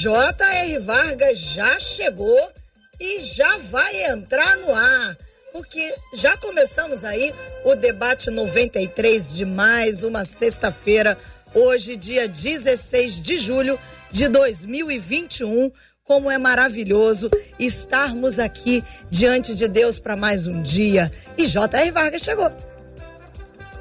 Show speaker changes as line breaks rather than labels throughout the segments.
J.R. Vargas já chegou e já vai entrar no ar. Porque já começamos aí o debate 93 de mais uma sexta-feira, hoje, dia 16 de julho de 2021 como é maravilhoso estarmos aqui diante de Deus para mais um dia. E J.R. Vargas chegou.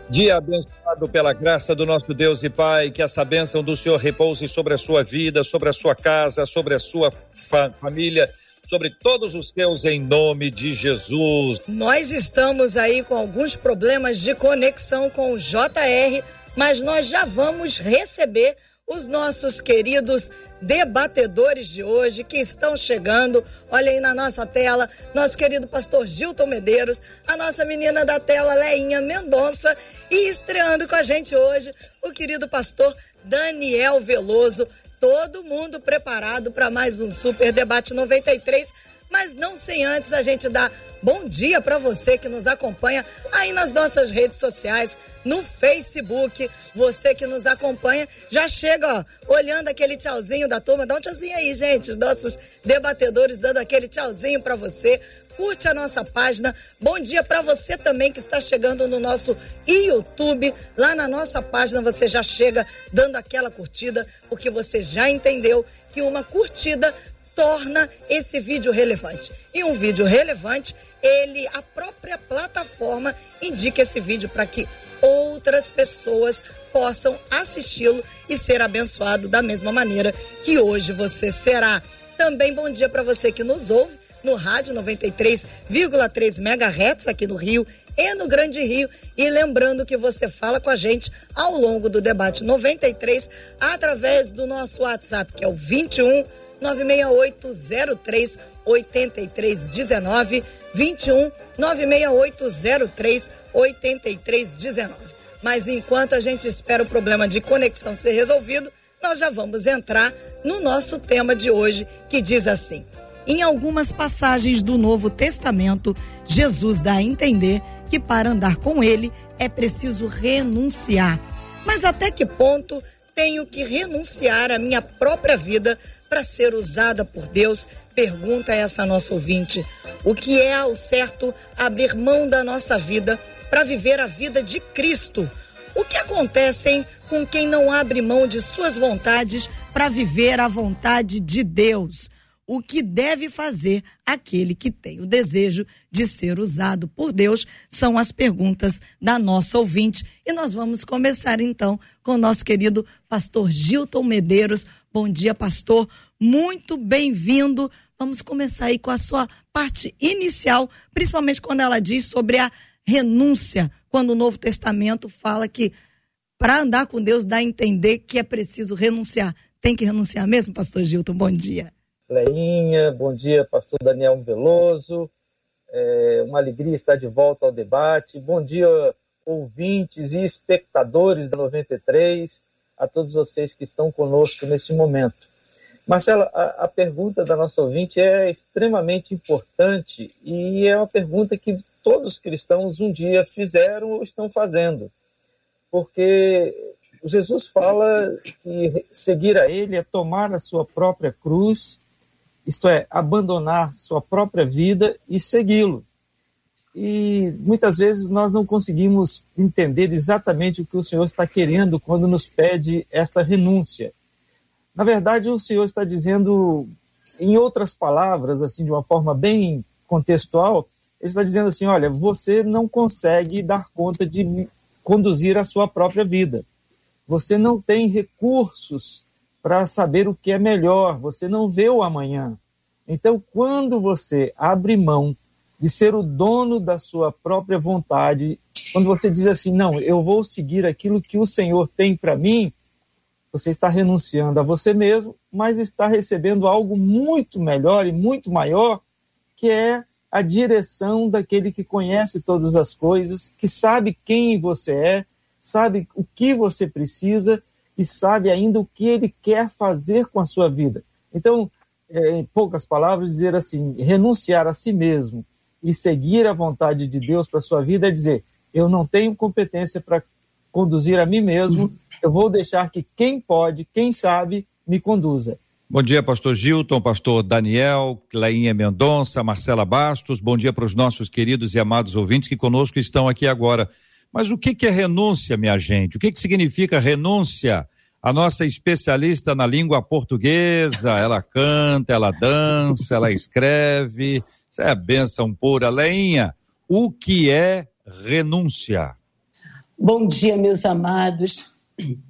Dia abençoado pela graça do nosso Deus e Pai, que essa bênção do Senhor repouse sobre a sua vida, sobre a sua casa, sobre a sua fa família, sobre todos os teus em nome de Jesus.
Nós estamos aí com alguns problemas de conexão com o JR, mas nós já vamos receber os nossos queridos debatedores de hoje que estão chegando. Olha aí na nossa tela, nosso querido pastor Gilton Medeiros, a nossa menina da tela, Leinha Mendonça, e estreando com a gente hoje, o querido pastor Daniel Veloso. Todo mundo preparado para mais um Super Debate 93, mas não sem antes a gente dar bom dia para você que nos acompanha aí nas nossas redes sociais no Facebook. Você que nos acompanha já chega, ó, olhando aquele tchauzinho da turma. Dá um tchauzinho aí, gente. Os nossos debatedores dando aquele tchauzinho para você. Curte a nossa página. Bom dia para você também que está chegando no nosso YouTube. Lá na nossa página você já chega dando aquela curtida, porque você já entendeu que uma curtida torna esse vídeo relevante. E um vídeo relevante, ele, a própria plataforma indica esse vídeo para que outras pessoas possam assisti-lo e ser abençoado da mesma maneira que hoje você será. Também bom dia para você que nos ouve no rádio 93,3 MHz aqui no Rio e no Grande Rio. E lembrando que você fala com a gente ao longo do debate 93 através do nosso WhatsApp, que é o 21 96803 8319 21 96803 8319. Mas enquanto a gente espera o problema de conexão ser resolvido, nós já vamos entrar no nosso tema de hoje, que diz assim: Em algumas passagens do Novo Testamento, Jesus dá a entender que para andar com ele é preciso renunciar. Mas até que ponto tenho que renunciar à minha própria vida para ser usada por Deus? Pergunta essa nossa ouvinte. O que é ao certo abrir mão da nossa vida para viver a vida de Cristo? O que acontece hein, com quem não abre mão de suas vontades para viver a vontade de Deus? O que deve fazer aquele que tem o desejo de ser usado por Deus? São as perguntas da nossa ouvinte. E nós vamos começar então com o nosso querido pastor Gilton Medeiros. Bom dia, pastor. Muito bem-vindo. Vamos começar aí com a sua parte inicial, principalmente quando ela diz sobre a renúncia, quando o Novo Testamento fala que para andar com Deus dá a entender que é preciso renunciar. Tem que renunciar mesmo, pastor Gilton? Bom dia.
Leinha, bom dia, pastor Daniel Veloso. É uma alegria estar de volta ao debate. Bom dia, ouvintes e espectadores da 93, a todos vocês que estão conosco neste momento. Marcela, a, a pergunta da nossa ouvinte é extremamente importante e é uma pergunta que todos os cristãos um dia fizeram ou estão fazendo. Porque Jesus fala que seguir a Ele é tomar a sua própria cruz, isto é, abandonar sua própria vida e segui-lo. E muitas vezes nós não conseguimos entender exatamente o que o Senhor está querendo quando nos pede esta renúncia. Na verdade, o Senhor está dizendo, em outras palavras, assim, de uma forma bem contextual, ele está dizendo assim: olha, você não consegue dar conta de conduzir a sua própria vida. Você não tem recursos para saber o que é melhor, você não vê o amanhã. Então, quando você abre mão de ser o dono da sua própria vontade, quando você diz assim: não, eu vou seguir aquilo que o Senhor tem para mim, Você está renunciando a você mesmo, mas está recebendo algo muito melhor e muito maior, que é a direção daquele que conhece todas as coisas, que sabe quem você é, sabe o que você precisa e sabe ainda o que ele quer fazer com a sua vida. Então, é, em poucas palavras, dizer assim: renunciar a si mesmo e seguir a vontade de Deus para sua vida é dizer: eu não tenho competência para conduzir a mim mesmo, eu vou deixar que quem pode, quem sabe, me conduza.
Bom dia, pastor Gilton, pastor Daniel, Cleinha Mendonça, Marcela Bastos. Bom dia para os nossos queridos e amados ouvintes que conosco estão aqui agora. Mas o que, que é renúncia, minha gente? O que, que significa renúncia? A nossa especialista na língua portuguesa, ela canta, ela dança, ela escreve. É a benção pura. Leinha, o que é renúncia?
Bom dia, meus amados.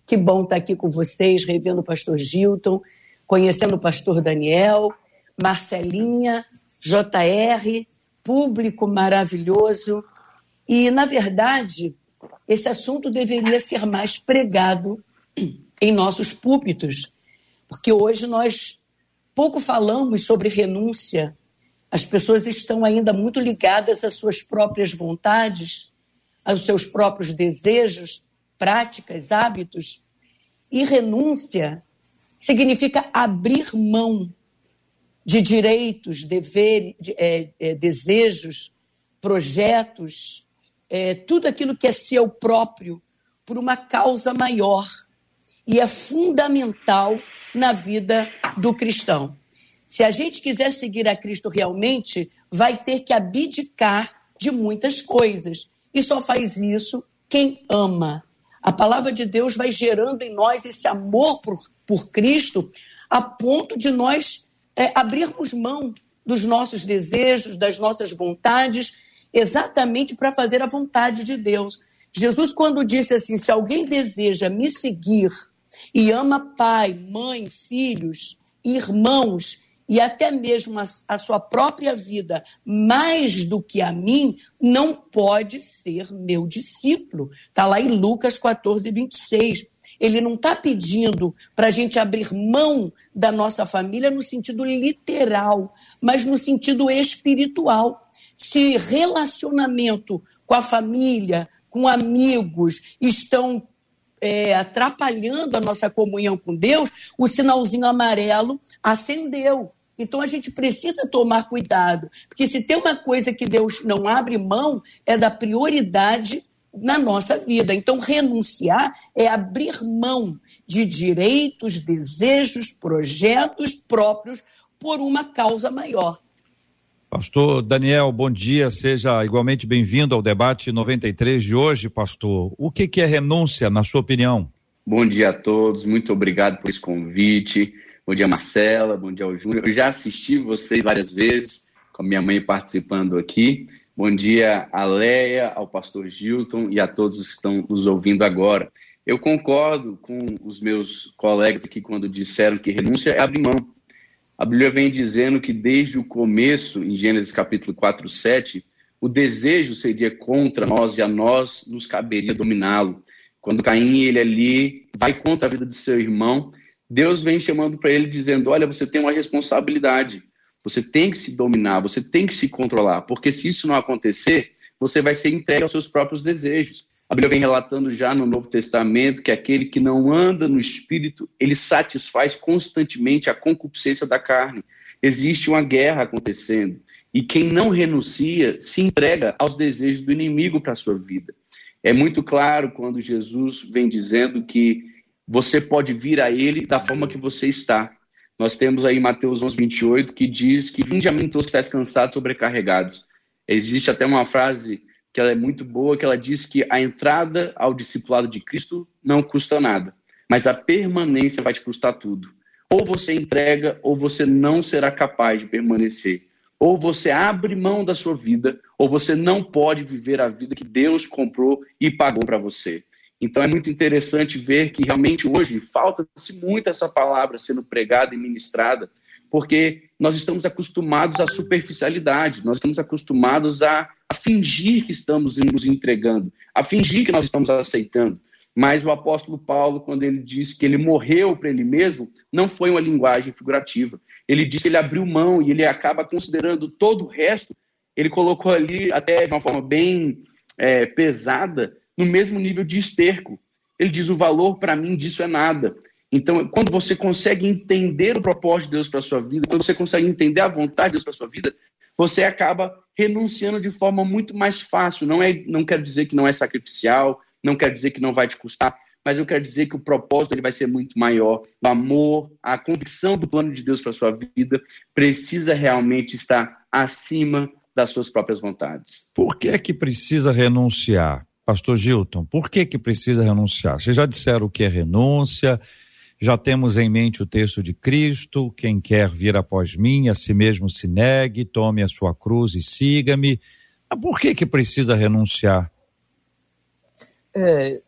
Que bom estar aqui com vocês, revendo o pastor Gilton conhecendo o pastor Daniel, Marcelinha, JR, público maravilhoso. E, na verdade, esse assunto deveria ser mais pregado em nossos púlpitos, porque hoje nós pouco falamos sobre renúncia. As pessoas estão ainda muito ligadas às suas próprias vontades, aos seus próprios desejos, práticas, hábitos. E renúncia significa abrir mão de direitos, deveres, de, é, é, desejos, projetos, é, tudo aquilo que é seu próprio, por uma causa maior. E é fundamental na vida do cristão. Se a gente quiser seguir a Cristo realmente, vai ter que abdicar de muitas coisas. E só faz isso quem ama. A palavra de Deus vai gerando em nós esse amor por, por Cristo, a ponto de nós é, abrirmos mão dos nossos desejos, das nossas vontades, exatamente para fazer a vontade de Deus. Jesus, quando disse assim: se alguém deseja me seguir e ama pai, mãe, filhos, irmãos e até mesmo a, a, sua própria vida mais do que a mim, não pode ser meu discípulo. Está lá em Lucas 14, 26. Ele não está pedindo para a gente abrir mão da nossa família no sentido literal, mas no sentido espiritual. Se relacionamento com a família, com amigos, estão é, atrapalhando a nossa comunhão com Deus, o sinalzinho amarelo acendeu. Então a gente precisa tomar cuidado, porque se tem uma coisa que Deus não abre mão, é da prioridade na nossa vida. Então, renunciar é abrir mão de direitos, desejos, projetos próprios por uma causa maior.
Pastor Daniel, bom dia, seja igualmente bem-vindo ao debate 93 de hoje, pastor. O que, que é renúncia, na sua opinião?
Bom dia a todos, muito obrigado por esse convite. Bom dia, Marcela, bom dia ao Júnior. Eu já assisti vocês várias vezes, com a minha mãe participando aqui. Bom dia a Leia, ao pastor Gilton e a todos que estão nos ouvindo agora. Eu concordo com os meus colegas aqui quando disseram que renúncia é abrir mão. A Bíblia vem dizendo que desde o começo, em Gênesis capítulo 4, 7, o desejo seria contra nós e a nós nos caberia dominá-lo. Quando Caim, ele ali vai contra a vida de seu irmão, Deus vem chamando para ele dizendo: Olha, você tem uma responsabilidade. Você tem que se dominar, você tem que se controlar, porque se isso não acontecer, você vai ser entregue aos seus próprios desejos. A Bíblia vem relatando já no Novo Testamento que aquele que não anda no espírito, ele satisfaz constantemente a concupiscência da carne. Existe uma guerra acontecendo. E quem não renuncia se entrega aos desejos do inimigo para a sua vida. É muito claro quando Jesus vem dizendo que você pode vir a ele da forma que você está. Nós temos aí Mateus 11, 28, que diz que vinde a mim todos que estáis cansados, sobrecarregados. Existe até uma frase que ela é muito boa, que ela diz que a entrada ao discipulado de Cristo não custa nada, mas a permanência vai te custar tudo. Ou você entrega, ou você não será capaz de permanecer. Ou você abre mão da sua vida, ou você não pode viver a vida que Deus comprou e pagou para você. Então é muito interessante ver que realmente hoje falta-se muito essa palavra sendo pregada e ministrada, porque nós estamos acostumados à superficialidade, nós estamos acostumados a, a fingir que estamos nos entregando, a fingir que nós estamos aceitando. Mas o apóstolo Paulo, quando ele diz que ele morreu para ele mesmo, não foi uma linguagem figurativa. Ele disse que ele abriu mão e ele acaba considerando todo o resto, ele colocou ali até de uma forma bem é, pesada, no mesmo nível de esterco. Ele diz: o valor para mim disso é nada. Então, quando você consegue entender o propósito de Deus para sua vida, quando você consegue entender a vontade de Deus para sua vida, você acaba renunciando de forma muito mais fácil. Não, é, não quer dizer que não é sacrificial, não quer dizer que não vai te custar, mas eu quero dizer que o propósito ele vai ser muito maior. O amor, a convicção do plano de Deus para sua vida precisa realmente estar acima das suas próprias vontades.
Por que é que precisa renunciar? Pastor Gilton, por que que precisa renunciar? Vocês já disseram o que é renúncia, já temos em mente o texto de Cristo: quem quer vir após mim, a si mesmo se negue, tome a sua cruz e siga-me. Por que que precisa renunciar?
É,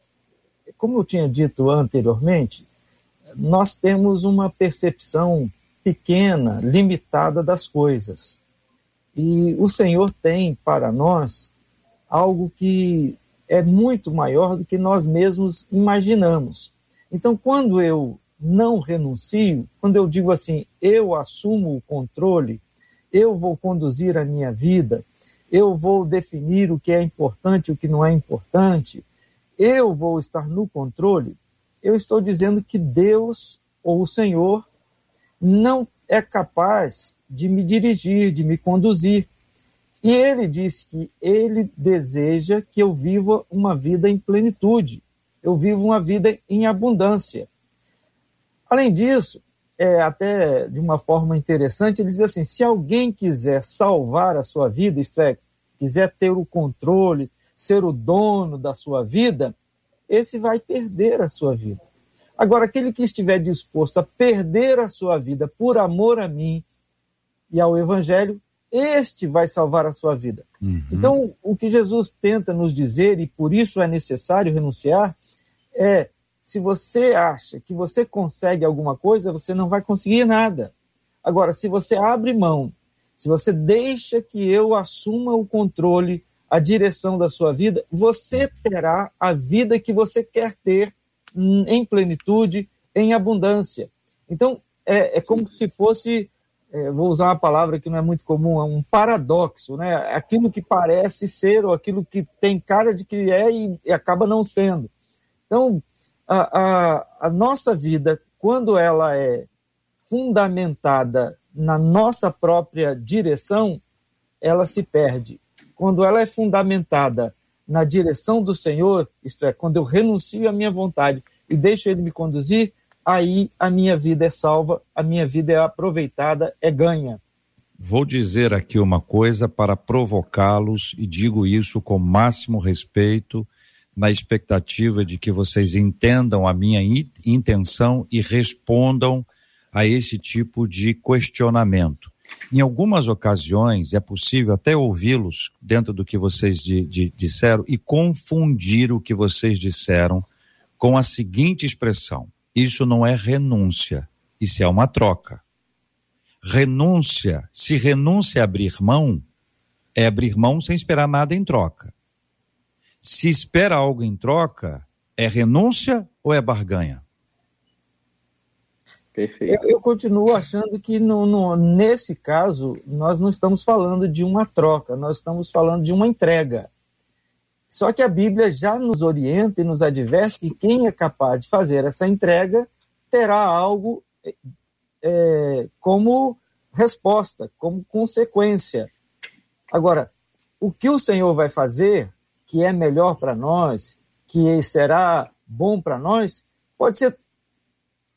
como eu tinha dito anteriormente, nós temos uma percepção pequena, limitada das coisas. E o Senhor tem para nós algo que é muito maior do que nós mesmos imaginamos. Então, quando eu não renuncio, quando eu digo assim, eu assumo o controle, eu vou conduzir a minha vida, eu vou definir o que é importante e o que não é importante, eu vou estar no controle, eu estou dizendo que Deus ou o Senhor não é capaz de me dirigir, de me conduzir. E ele diz que ele deseja que eu viva uma vida em plenitude eu vivo uma vida em abundância. Além disso, é, até de uma forma interessante, ele diz assim: se alguém quiser salvar a sua vida, isto é, quiser ter o controle, ser o dono da sua vida, esse vai perder a sua vida. Agora, aquele que estiver disposto a perder a sua vida por amor a mim e ao Evangelho, este vai salvar a sua vida. Uhum. Então, o que Jesus tenta nos dizer, e por isso é necessário renunciar, é se você acha que você consegue alguma coisa, você não vai conseguir nada. Agora, se você abre mão, se você deixa que eu assuma o controle, a direção da sua vida, você terá a vida que você quer ter em plenitude, em abundância. Então, é, é como se fosse, é, vou usar uma palavra que não é muito comum, é um paradoxo, né? Aquilo que parece ser ou aquilo que tem cara de que é e, e acaba não sendo. Então, a, a, a nossa vida, quando ela é fundamentada na nossa própria direção, ela se perde. Quando ela é fundamentada na direção do Senhor, isto é, quando eu renuncio à minha vontade e deixo Ele me conduzir, aí a minha vida é salva, a minha vida é aproveitada, é ganha.
Vou dizer aqui uma coisa para provocá-los e digo isso com máximo respeito na expectativa de que vocês entendam a minha intenção e respondam a esse tipo de questionamento. Em algumas ocasiões é possível até ouvi-los dentro do que vocês de, de, disseram e confundir o que vocês disseram com a seguinte expressão: isso não é renúncia, isso é uma troca. Renúncia, se renúncia é abrir mão, é abrir mão sem esperar nada em troca. Se espera algo em troca, é renúncia ou é barganha?
Perfeito. Eu, eu continuo achando que no, no, nesse caso nós não estamos falando de uma troca, nós estamos falando de uma entrega. Só que a Bíblia já nos orienta e nos adverte que quem é capaz de fazer essa entrega terá algo é, como resposta, como consequência. Agora, o que o Senhor vai fazer que é melhor para nós, que será bom para nós, pode ser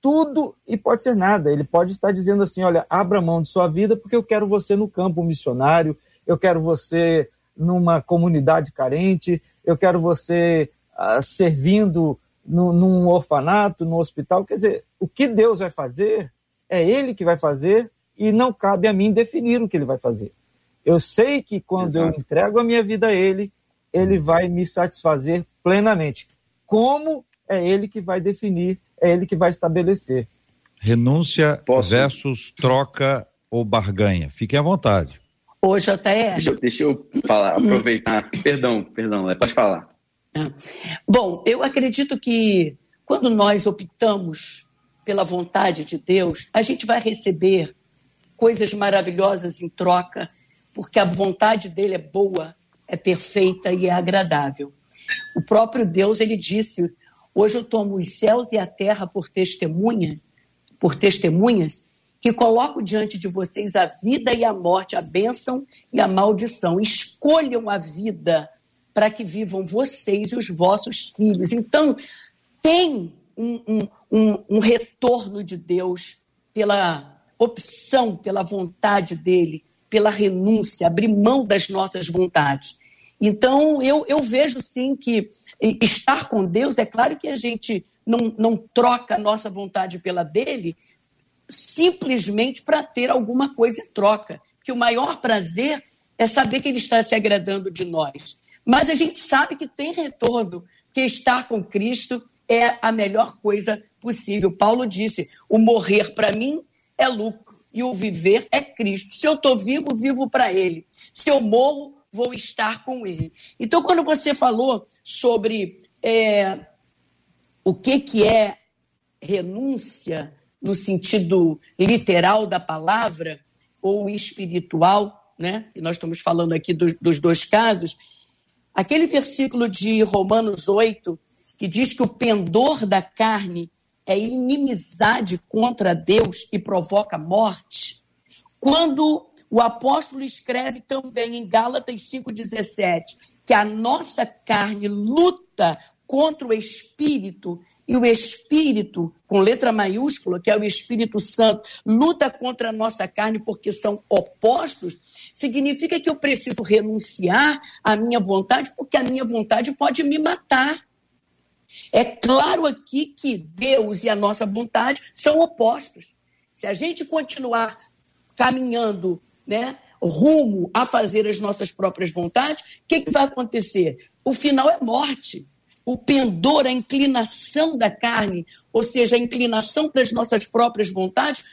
tudo e pode ser nada. Ele pode estar dizendo assim: olha, abra mão de sua vida porque eu quero você no campo missionário, eu quero você numa comunidade carente, eu quero você uh, servindo no, num orfanato, no hospital. Quer dizer, o que Deus vai fazer é Ele que vai fazer e não cabe a mim definir o que Ele vai fazer. Eu sei que quando Exato. eu entrego a minha vida a Ele, ele vai me satisfazer plenamente. Como é ele que vai definir, é ele que vai estabelecer.
Renúncia Posso? versus troca ou barganha. Fiquem à vontade.
Ô, JR.
Deixa, deixa eu falar, aproveitar. perdão, perdão, pode falar.
É. Bom, eu acredito que quando nós optamos pela vontade de Deus, a gente vai receber coisas maravilhosas em troca, porque a vontade dele é boa, é perfeita e é agradável. O próprio Deus, ele disse: "Hoje eu tomo os céus e a terra por testemunha, por testemunhas, que coloco diante de vocês a vida e a morte, a bênção e a maldição. Escolham a vida para que vivam vocês e os vossos filhos. Então, tem um, um, um, um retorno de Deus pela opção, pela vontade dele, pela renúncia, abrir mão das nossas vontades. Então, eu, eu vejo sim que estar com Deus, é claro que a gente não, não troca a nossa vontade pela dele simplesmente para ter alguma coisa em troca. Que o maior prazer é saber que ele está se agradando de nós. Mas a gente sabe que tem retorno, que estar com Cristo é a melhor coisa possível. Paulo disse: o morrer para mim é lucro e o viver é Cristo. Se eu estou vivo, vivo para Ele. Se eu morro, vou estar com Ele. Então, quando você falou sobre é, o que, que é renúncia no sentido literal da palavra ou espiritual, né? E nós estamos falando aqui dos, dos dois casos. Aquele versículo de Romanos 8, que diz que o pendor da carne é inimizade contra Deus e provoca morte, quando o apóstolo escreve também em Gálatas 5,17 que a nossa carne luta contra o espírito e o Espírito, com letra maiúscula, que é o Espírito Santo, luta contra a nossa carne porque são opostos, significa que eu preciso renunciar à minha vontade, porque a minha vontade pode me matar. É claro aqui que Deus e a nossa vontade são opostos. Se a gente continuar caminhando, né, rumo a fazer as nossas próprias vontades, o que, que vai acontecer? O final é morte o pendor, a inclinação da carne, ou seja, a inclinação para as nossas próprias vontades,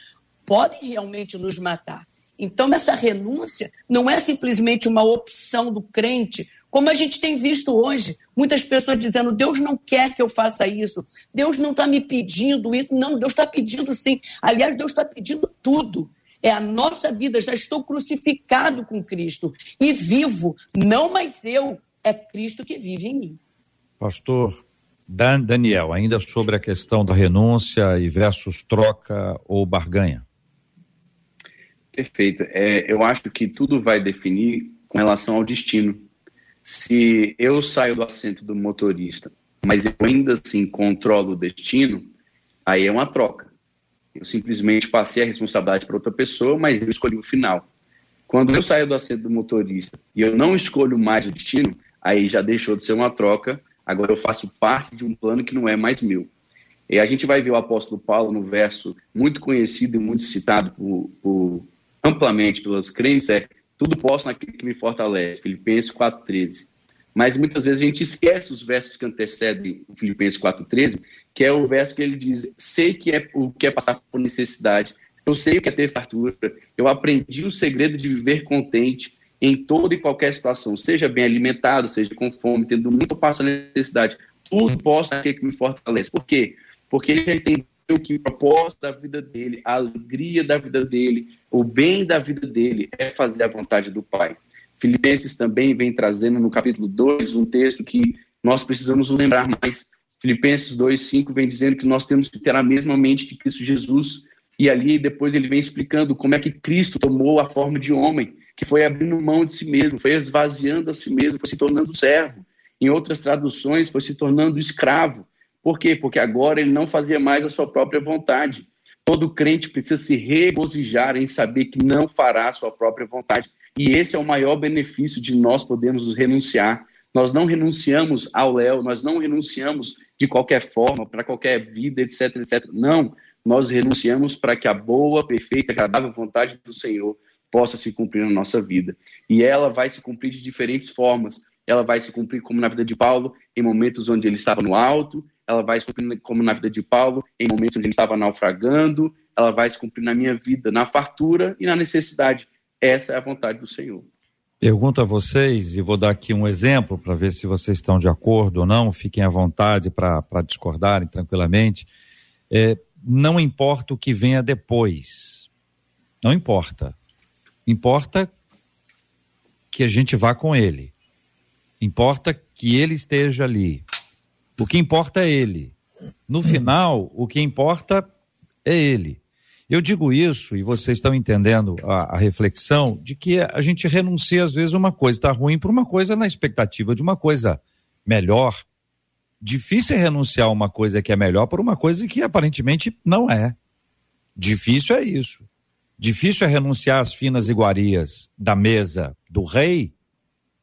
podem realmente nos matar. Então, essa renúncia não é simplesmente uma opção do crente, como a gente tem visto hoje. Muitas pessoas dizendo: Deus não quer que eu faça isso, Deus não está me pedindo isso. Não, Deus está pedindo sim. Aliás, Deus está pedindo tudo. É a nossa vida, já estou crucificado com Cristo e vivo, não mais eu, é Cristo que vive em mim.
Pastor Dan Daniel, ainda sobre a questão da renúncia e versus troca ou barganha.
Perfeito. É, eu acho que tudo vai definir com relação ao destino. Se eu saio do assento do motorista, mas eu ainda assim controlo o destino, aí é uma troca. Eu simplesmente passei a responsabilidade para outra pessoa, mas eu escolhi o final. Quando eu saio do assento do motorista e eu não escolho mais o destino, aí já deixou de ser uma troca agora eu faço parte de um plano que não é mais meu. E a gente vai ver o apóstolo Paulo no verso muito conhecido e muito citado por, por, amplamente pelos crentes, é tudo posso naquele que me fortalece, Filipenses 4,13. Mas muitas vezes a gente esquece os versos que antecedem o Filipenses 4,13, que é o verso que ele diz, sei que é o que é passar por necessidade, eu sei o que é ter fartura, eu aprendi o segredo de viver contente, em toda e qualquer situação, seja bem alimentado, seja com fome, tendo muito passo a necessidade, tudo possa aquele que me fortalece. Por quê? Porque ele já entendeu que o propósito da vida dele, a alegria da vida dele, o bem da vida dele é fazer a vontade do Pai. Filipenses também vem trazendo no capítulo 2 um texto que nós precisamos lembrar mais. Filipenses 2:5 vem dizendo que nós temos que ter a mesma mente de Cristo Jesus. E ali depois ele vem explicando como é que Cristo tomou a forma de homem que foi abrindo mão de si mesmo, foi esvaziando a si mesmo, foi se tornando servo. Em outras traduções, foi se tornando escravo. Por quê? Porque agora ele não fazia mais a sua própria vontade. Todo crente precisa se regozijar em saber que não fará a sua própria vontade. E esse é o maior benefício de nós podermos renunciar. Nós não renunciamos ao Léo, nós não renunciamos de qualquer forma, para qualquer vida, etc, etc. Não, nós renunciamos para que a boa, perfeita, agradável vontade do Senhor possa se cumprir na nossa vida. E ela vai se cumprir de diferentes formas. Ela vai se cumprir como na vida de Paulo, em momentos onde ele estava no alto, ela vai se cumprir como na vida de Paulo, em momentos onde ele estava naufragando, ela vai se cumprir na minha vida, na fartura e na necessidade. Essa é a vontade do Senhor.
Pergunto a vocês, e vou dar aqui um exemplo para ver se vocês estão de acordo ou não, fiquem à vontade para discordarem tranquilamente. É, não importa o que venha depois. Não importa. Importa que a gente vá com ele. Importa que ele esteja ali. O que importa é ele. No final, o que importa é ele. Eu digo isso, e vocês estão entendendo a, a reflexão, de que a gente renuncia, às vezes, uma coisa está ruim para uma coisa na expectativa de uma coisa melhor. Difícil é renunciar a uma coisa que é melhor por uma coisa que aparentemente não é. Difícil é isso. Difícil é renunciar às finas iguarias da mesa do rei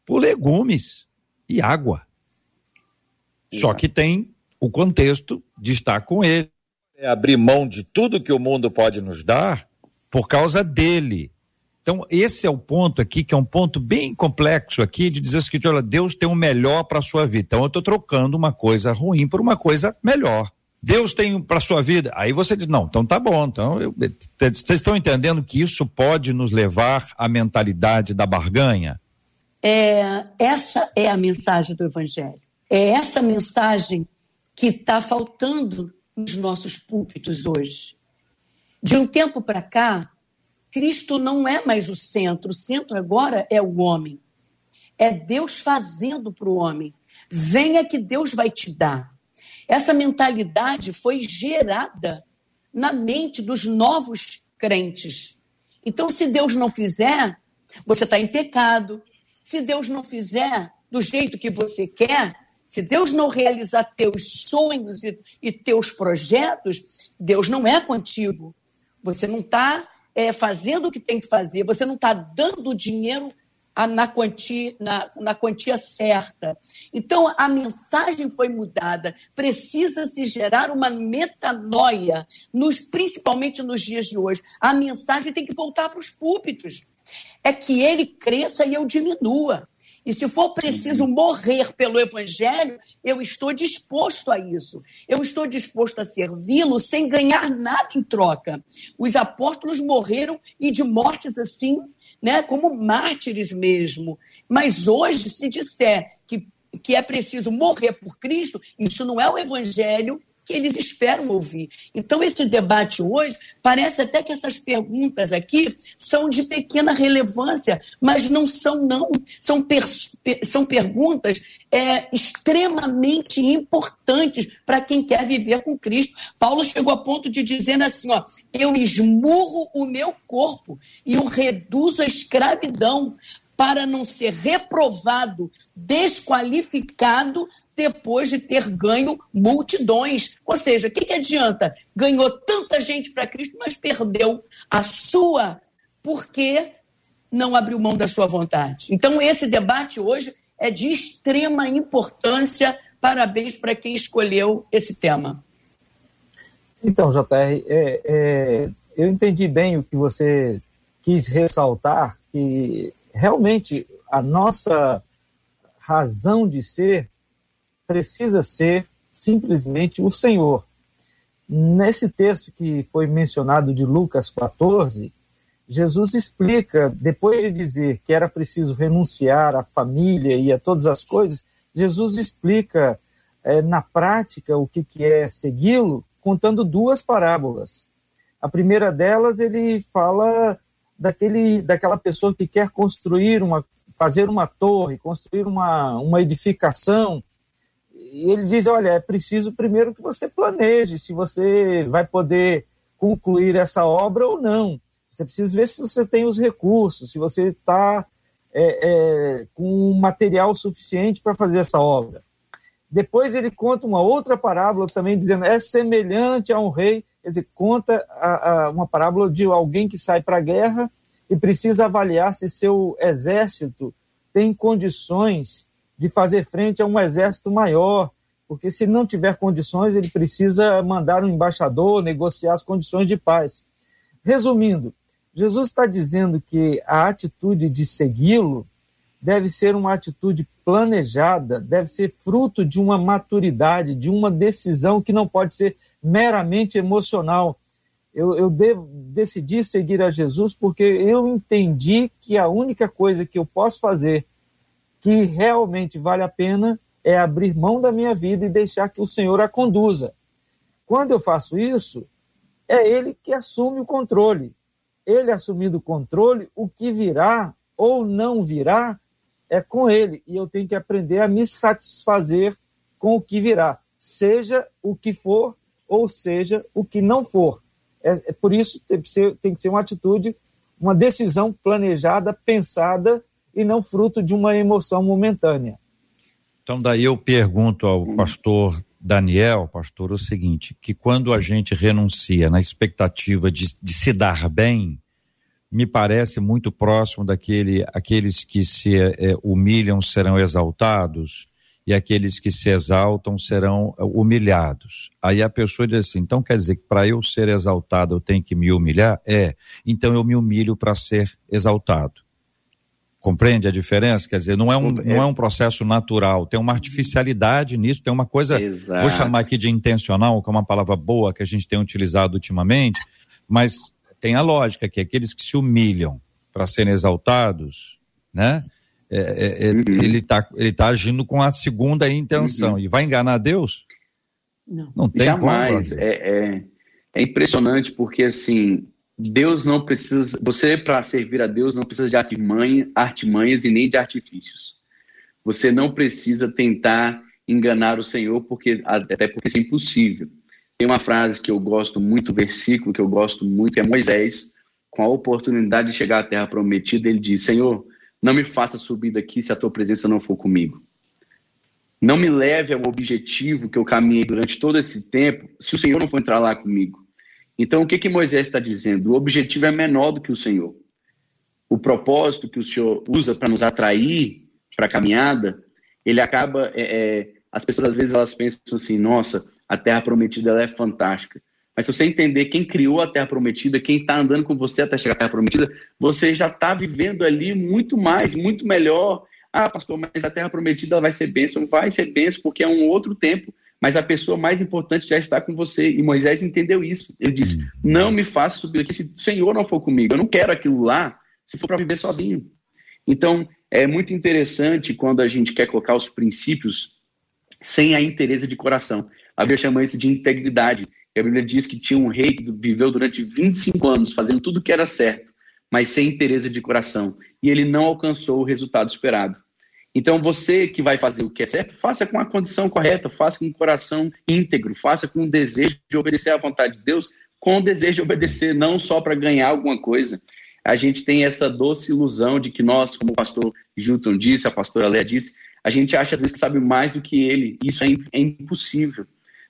por legumes e água. Só que tem o contexto de estar com ele é abrir mão de tudo que o mundo pode nos dar por causa dele. Então, esse é o ponto aqui, que é um ponto bem complexo aqui, de dizer o seguinte: olha, Deus tem o um melhor para a sua vida. Então, eu estou trocando uma coisa ruim por uma coisa melhor. Deus tem para sua vida. Aí você diz: não, então tá bom. Então, eu, vocês estão entendendo que isso pode nos levar à mentalidade da barganha?
É, essa é a mensagem do Evangelho. É essa mensagem que está faltando nos nossos púlpitos hoje. De um tempo para cá, Cristo não é mais o centro, o centro agora é o homem. É Deus fazendo para o homem. Venha que Deus vai te dar. Essa mentalidade foi gerada na mente dos novos crentes. Então, se Deus não fizer, você está em pecado. Se Deus não fizer do jeito que você quer, se Deus não realizar teus sonhos e, e teus projetos, Deus não é contigo. Você não está é, fazendo o que tem que fazer, você não está dando dinheiro a, na, quantia, na, na quantia certa. Então, a mensagem foi mudada. Precisa se gerar uma metanoia, nos, principalmente nos dias de hoje. A mensagem tem que voltar para os púlpitos. É que ele cresça e eu diminua. E se for preciso morrer pelo Evangelho, eu estou disposto a isso. Eu estou disposto a servi-lo sem ganhar nada em troca. Os apóstolos morreram e de mortes assim, né, como mártires mesmo. Mas hoje, se disser que, que é preciso morrer por Cristo, isso não é o Evangelho que eles esperam ouvir. Então, esse debate hoje, parece até que essas perguntas aqui são de pequena relevância, mas não são, não. São, per são perguntas é, extremamente importantes para quem quer viver com Cristo. Paulo chegou a ponto de dizer assim: ó, eu esmurro o meu corpo e o reduzo à escravidão para não ser reprovado, desqualificado depois de ter ganho multidões. Ou seja, o que, que adianta? Ganhou tanta gente para Cristo, mas perdeu a sua, porque não abriu mão da sua vontade. Então, esse debate hoje é de extrema importância. Parabéns para quem escolheu esse tema.
Então, JR, é, é, eu entendi bem o que você quis ressaltar, que realmente a nossa razão de ser precisa ser simplesmente o Senhor. Nesse texto que foi mencionado de Lucas 14, Jesus explica, depois de dizer que era preciso renunciar à família e a todas as coisas, Jesus explica é, na prática o que, que é segui-lo, contando duas parábolas. A primeira delas, ele fala daquele, daquela pessoa que quer construir uma, fazer uma torre, construir uma, uma edificação, e ele diz: olha, é preciso primeiro que você planeje se você vai poder concluir essa obra ou não. Você precisa ver se você tem os recursos, se você está é, é, com material suficiente para fazer essa obra. Depois ele conta uma outra parábola também dizendo é semelhante a um rei, quer dizer, conta a, a uma parábola de alguém que sai para a guerra e precisa avaliar se seu exército tem condições de fazer frente a um exército maior, porque se não tiver condições, ele precisa mandar um embaixador negociar as condições de paz. Resumindo, Jesus está dizendo que a atitude de segui-lo deve ser uma atitude planejada, deve ser fruto de uma maturidade, de uma decisão que não pode ser meramente emocional. Eu, eu devo, decidi seguir a Jesus porque eu entendi que a única coisa que eu posso fazer que realmente vale a pena é abrir mão da minha vida e deixar que o Senhor a conduza. Quando eu faço isso, é Ele que assume o controle. Ele assumindo o controle, o que virá ou não virá é com Ele. E eu tenho que aprender a me satisfazer com o que virá, seja o que for ou seja o que não for. É, é por isso tem que, ser, tem que ser uma atitude, uma decisão planejada, pensada e não fruto de uma emoção momentânea.
Então, daí eu pergunto ao pastor Daniel, pastor, o seguinte: que quando a gente renuncia na expectativa de, de se dar bem, me parece muito próximo daquele aqueles que se é, humilham serão exaltados e aqueles que se exaltam serão eh, humilhados. Aí a pessoa diz assim: então quer dizer que para eu ser exaltado eu tenho que me humilhar? É, então eu me humilho para ser exaltado. Compreende a diferença? Quer dizer, não é um, não é um processo natural, tem uma artificialidade nisso, tem uma coisa, Exato. vou chamar aqui de intencional, que é uma palavra boa que a gente tem utilizado ultimamente, mas tem a lógica que aqueles que se humilham para serem exaltados, né? É, é, é, uhum. ele está ele tá agindo com a segunda intenção. Uhum. E vai enganar Deus?
Não, não tem Jamais. Como, é, é, é impressionante porque, assim, Deus não precisa. Você, para servir a Deus, não precisa de artimanha, artimanhas e nem de artifícios. Você não precisa tentar enganar o Senhor, porque até porque isso é impossível. Tem uma frase que eu gosto muito, um versículo que eu gosto muito, é Moisés, com a oportunidade de chegar à terra prometida, ele diz: Senhor, não me faça subir daqui se a tua presença não for comigo. Não me leve ao objetivo que eu caminhei durante todo esse tempo se o Senhor não for entrar lá comigo. Então, o que, que Moisés está dizendo? O objetivo é menor do que o Senhor. O propósito que o Senhor usa para nos atrair para a caminhada, ele acaba. É, é, as pessoas às vezes elas pensam assim: nossa, a terra prometida ela é fantástica. Mas se você entender quem criou a Terra Prometida, quem está andando com você até chegar à Terra Prometida, você já está vivendo ali muito mais, muito melhor. Ah, pastor, mas a Terra Prometida vai ser bênção. Vai ser bênção porque é um outro tempo. Mas a pessoa mais importante já está com você. E Moisés entendeu isso. Ele disse: hum. Não me faça subir aqui se o Senhor não for comigo. Eu não quero aquilo lá se for para viver sozinho. Então, é muito interessante quando a gente quer colocar os princípios sem a interesse de coração. A Bíblia chama isso de integridade. E a Bíblia diz que tinha um rei que viveu durante 25 anos fazendo tudo o que era certo, mas sem interesse de coração. E ele não alcançou o resultado esperado. Então, você que vai fazer o que é certo, faça com a condição correta, faça com o coração íntegro, faça com o desejo de obedecer à vontade de Deus, com o desejo de obedecer, não só para ganhar alguma coisa. A gente tem essa doce ilusão de que nós, como o pastor Gilton disse, a pastora Léa disse, a gente acha às vezes que sabe mais do que ele. Isso é, é impossível.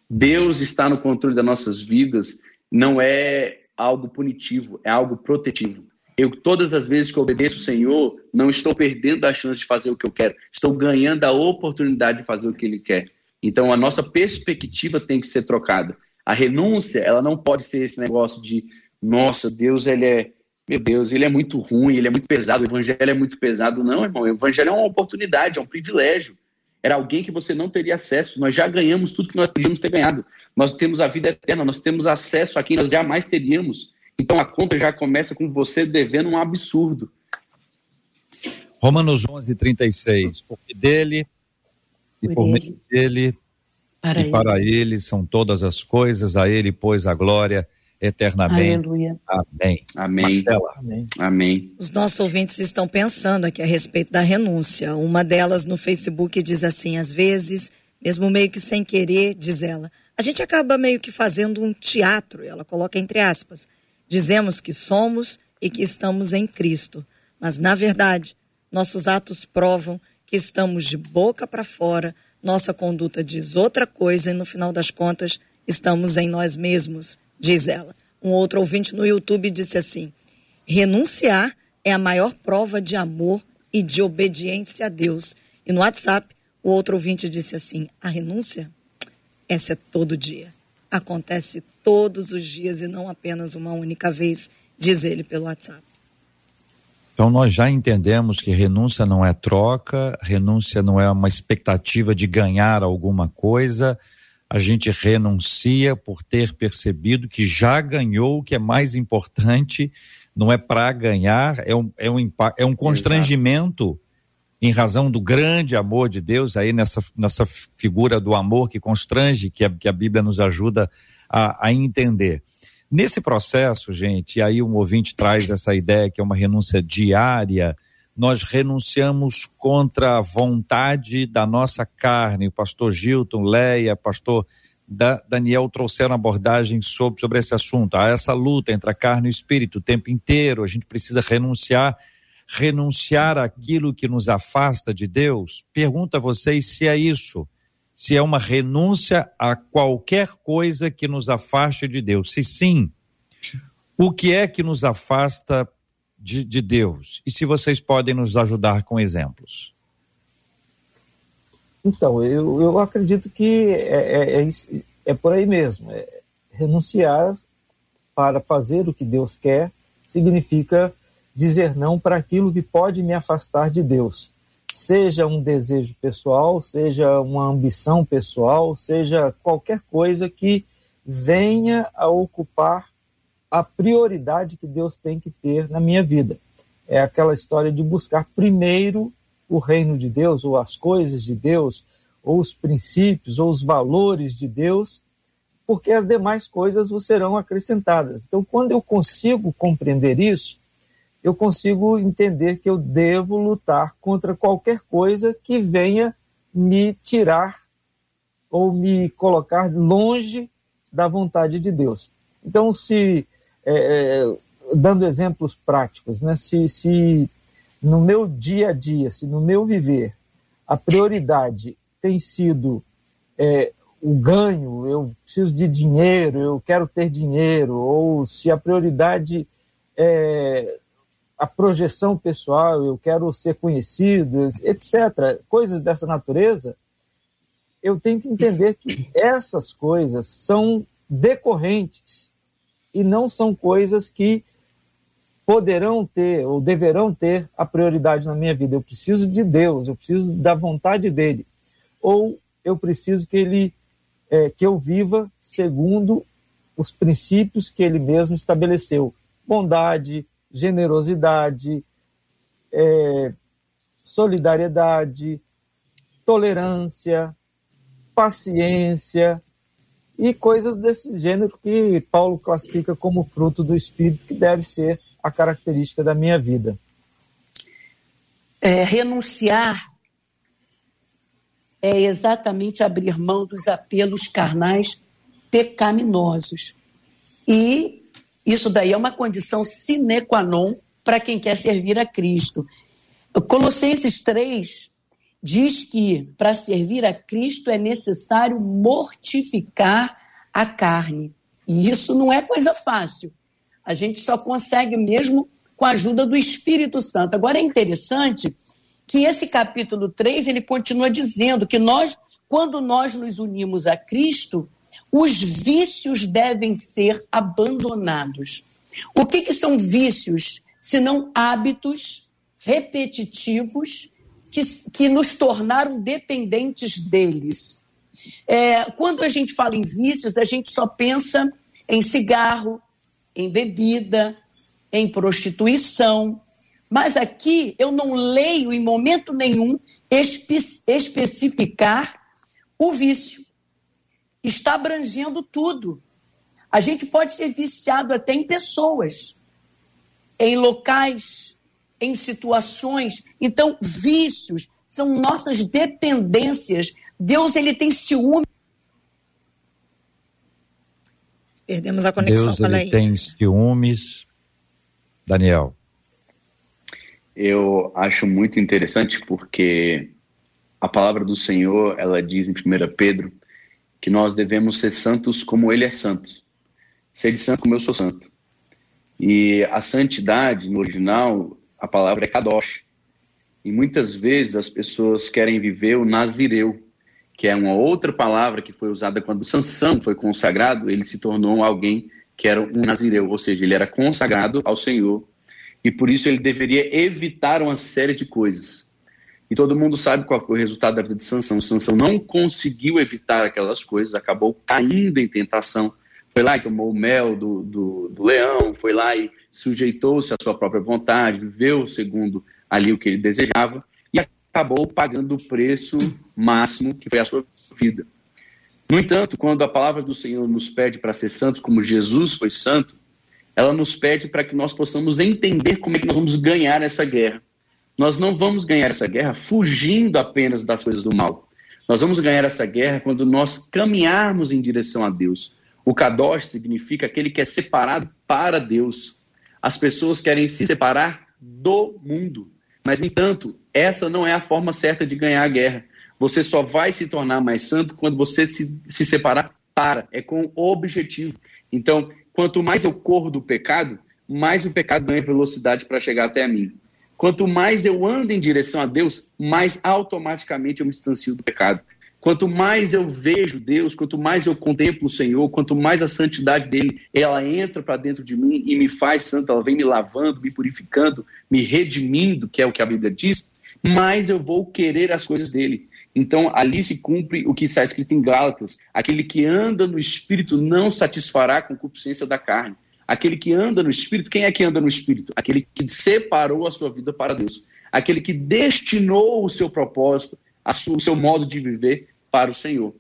Deus está no controle das nossas vidas não é algo punitivo, é algo protetivo. Eu, todas as vezes que obedeço o Senhor, não estou perdendo a chance de fazer o que eu quero, estou ganhando a oportunidade de fazer o que Ele quer. Então, a nossa perspectiva tem que ser trocada. A renúncia, ela não pode ser esse negócio de, nossa, Deus, ele é, meu Deus, ele é muito ruim, ele é muito pesado, o evangelho é muito pesado. Não, irmão, o evangelho é uma oportunidade, é um privilégio era alguém que você não teria acesso. Nós já ganhamos tudo que nós podíamos ter ganhado. Nós temos a vida eterna, nós temos acesso a quem nós jamais teríamos. Então a conta já começa com você devendo um absurdo.
Romanos 11, 36. Porque dele, e por meio dele, para e ele. para ele são todas as coisas, a ele, pois, a glória eternamente. Aleluia. Amém.
Amém. Amém. Amém.
Os nossos ouvintes estão pensando aqui a respeito da renúncia. Uma delas no Facebook diz assim: às vezes, mesmo meio que sem querer, diz ela, a gente acaba meio que fazendo um teatro, ela coloca entre aspas. Dizemos que somos e que estamos em Cristo, mas na verdade, nossos atos provam que estamos de boca para fora, nossa conduta diz outra coisa e no final das contas, estamos em nós mesmos diz ela. Um outro ouvinte no YouTube disse assim: renunciar é a maior prova de amor e de obediência a Deus. E no WhatsApp, o outro ouvinte disse assim: a renúncia, essa é todo dia. Acontece todos os dias e não apenas uma única vez, diz ele pelo WhatsApp.
Então nós já entendemos que renúncia não é troca, renúncia não é uma expectativa de ganhar alguma coisa, a gente renuncia por ter percebido que já ganhou o que é mais importante, não é para ganhar, é um, é um, é um constrangimento Exato. em razão do grande amor de Deus, aí nessa, nessa figura do amor que constrange, que a, que a Bíblia nos ajuda a, a entender. Nesse processo, gente, aí um ouvinte traz essa ideia que é uma renúncia diária, nós renunciamos contra a vontade da nossa carne. O pastor Gilton, Leia, pastor da Daniel trouxeram abordagem sobre, sobre esse assunto. Há essa luta entre a carne e o espírito o tempo inteiro. A gente precisa renunciar, renunciar àquilo que nos afasta de Deus. Pergunto a vocês se é isso, se é uma renúncia a qualquer coisa que nos afaste de Deus. Se sim, o que é que nos afasta de, de Deus? E se vocês podem nos ajudar com exemplos?
Então, eu, eu acredito que é, é, é, é por aí mesmo. É renunciar para fazer o que Deus quer significa dizer não para aquilo que pode me afastar de Deus. Seja um desejo pessoal, seja uma ambição pessoal, seja qualquer coisa que venha a ocupar a prioridade que Deus tem que ter na minha vida. É aquela história de buscar primeiro o reino de Deus, ou as coisas de Deus, ou os princípios, ou os valores de Deus, porque as demais coisas vos serão acrescentadas. Então, quando eu consigo compreender isso, eu consigo entender que eu devo lutar contra qualquer coisa que venha me tirar ou me colocar longe da vontade de Deus. Então, se é, é, dando exemplos práticos, né? se, se no meu dia a dia, se no meu viver, a prioridade tem sido é, o ganho, eu preciso de dinheiro, eu quero ter dinheiro, ou se a prioridade é a projeção pessoal, eu quero ser conhecido, etc., coisas dessa natureza, eu tenho que entender que essas coisas são decorrentes e não são coisas que poderão ter ou deverão ter a prioridade na minha vida. Eu preciso de Deus, eu preciso da vontade dele, ou eu preciso que ele é, que eu viva segundo os princípios que ele mesmo estabeleceu: bondade, generosidade, é, solidariedade, tolerância, paciência, e coisas desse gênero que Paulo classifica como fruto do Espírito, que deve ser a característica da minha vida.
É, renunciar é exatamente abrir mão dos apelos carnais pecaminosos. E isso daí é uma condição sine qua non para quem quer servir a Cristo. Colossenses 3 diz que para servir a Cristo é necessário mortificar a carne. E isso não é coisa fácil. A gente só consegue mesmo com a ajuda do Espírito Santo. Agora é interessante que esse capítulo 3, ele continua dizendo que nós, quando nós nos unimos a Cristo, os vícios devem ser abandonados. O que, que são vícios? Senão hábitos repetitivos que, que nos tornaram dependentes deles. É, quando a gente fala em vícios, a gente só pensa em cigarro, em bebida, em prostituição. Mas aqui eu não leio em momento nenhum espe especificar o vício. Está abrangendo tudo. A gente pode ser viciado até em pessoas, em locais, em situações. Então, vícios são nossas dependências. Deus ele tem ciúme.
Perdemos a conexão
Deus, ele tem ciúmes. Daniel.
Eu acho muito interessante porque a palavra do Senhor, ela diz em 1 Pedro que nós devemos ser santos como ele é santo. Ser de santo como eu sou santo. E a santidade, no original, a palavra é kadosh. E muitas vezes as pessoas querem viver o nazireu, que é uma outra palavra que foi usada quando Sansão foi consagrado, ele se tornou alguém que era um nazireu, ou seja, ele era consagrado ao Senhor, e por isso ele deveria evitar uma série de coisas. E todo mundo sabe qual foi o resultado da vida de Sansão. Sansão não conseguiu evitar aquelas coisas, acabou caindo em tentação. Foi lá e tomou o mel do, do, do leão, foi lá e sujeitou-se à sua própria vontade, viveu segundo ali o que ele desejava e acabou pagando o preço máximo que foi a sua vida. No entanto, quando a palavra do Senhor nos pede para ser santos, como Jesus foi santo, ela nos pede para que nós possamos entender como é que nós vamos ganhar essa guerra. Nós não vamos ganhar essa guerra fugindo apenas das coisas do mal. Nós vamos ganhar essa guerra quando nós caminharmos em direção a Deus. O Kadosh significa aquele que é separado para Deus. As pessoas querem se separar do mundo. Mas, no entanto, essa não é a forma certa de ganhar a guerra. Você só vai se tornar mais santo quando você se, se separar para. É com objetivo. Então, quanto mais eu corro do pecado, mais o pecado ganha velocidade para chegar até mim. Quanto mais eu ando em direção a Deus, mais automaticamente eu me distancio do pecado. Quanto mais eu vejo Deus, quanto mais eu contemplo o Senhor, quanto mais a santidade dele, ela entra para dentro de mim e me faz santo, ela vem me lavando, me purificando, me redimindo, que é o que a Bíblia diz, mais eu vou querer as coisas dele. Então, ali se cumpre o que está escrito em Gálatas: aquele que anda no espírito não satisfará a concupiscência da carne. Aquele que anda no espírito, quem é que anda no espírito? Aquele que separou a sua vida para Deus. Aquele que destinou o seu propósito, o seu modo de viver para o Senhor.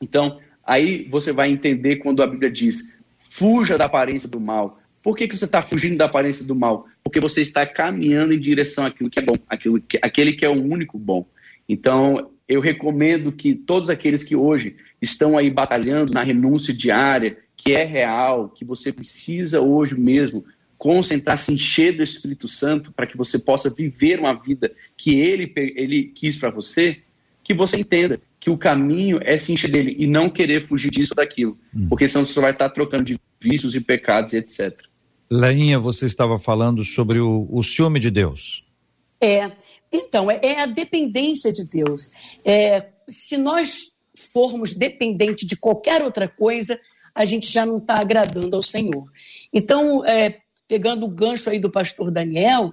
Então, aí você vai entender quando a Bíblia diz: fuja da aparência do mal. Por que, que você está fugindo da aparência do mal? Porque você está caminhando em direção àquilo que é bom, àquilo que, aquele que é o único bom. Então, eu recomendo que todos aqueles que hoje estão aí batalhando na renúncia diária, que é real, que você precisa hoje mesmo concentrar-se, encher do Espírito Santo para que você possa viver uma vida que ele, ele quis para você, que você entenda que o caminho é se encher dele e não querer fugir disso ou daquilo, hum. porque senão você vai estar trocando de vícios e pecados e etc.
Leinha, você estava falando sobre o, o ciúme de Deus.
É, então, é, é a dependência de Deus. É, se nós formos dependentes de qualquer outra coisa, a gente já não está agradando ao Senhor. Então, é, pegando o gancho aí do pastor Daniel,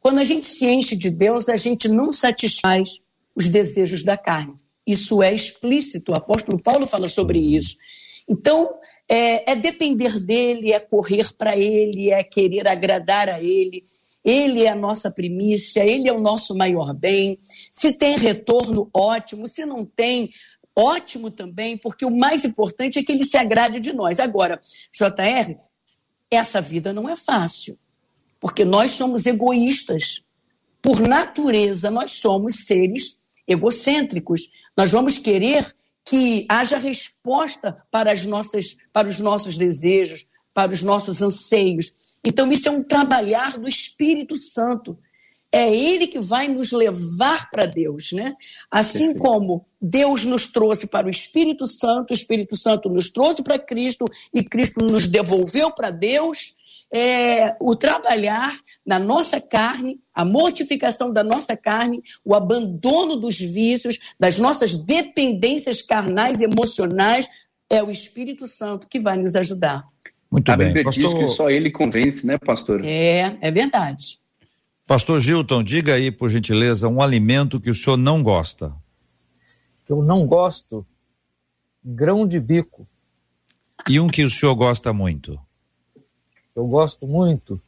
quando a gente se enche de Deus, a gente não satisfaz os desejos da carne. Isso é explícito, o apóstolo Paulo fala sobre isso. Então, é, é depender dele, é correr para ele, é querer agradar a ele, ele é a nossa primícia, ele é o nosso maior bem. Se tem retorno, ótimo. Se não tem, ótimo também, porque o mais importante é que ele se agrade de nós. Agora, JR, essa vida não é fácil, porque nós somos egoístas. Por natureza, nós somos seres egocêntricos. Nós vamos querer que haja resposta para, as nossas, para os nossos desejos, para os nossos anseios. Então, isso é um trabalhar do Espírito Santo. É ele que vai nos levar para Deus, né? Assim como Deus nos trouxe para o Espírito Santo, o Espírito Santo nos trouxe para Cristo e Cristo nos devolveu para Deus, é, o trabalhar na nossa carne, a mortificação da nossa carne, o abandono dos vícios, das nossas dependências carnais e emocionais, é o Espírito Santo que vai nos ajudar.
Muito a bem. Bíblia pastor... diz que só ele convence, né, pastor?
É, é verdade.
Pastor Gilton, diga aí, por gentileza, um alimento que o senhor não gosta.
Que eu não gosto? Grão de bico.
E um que o senhor gosta muito?
Eu gosto muito.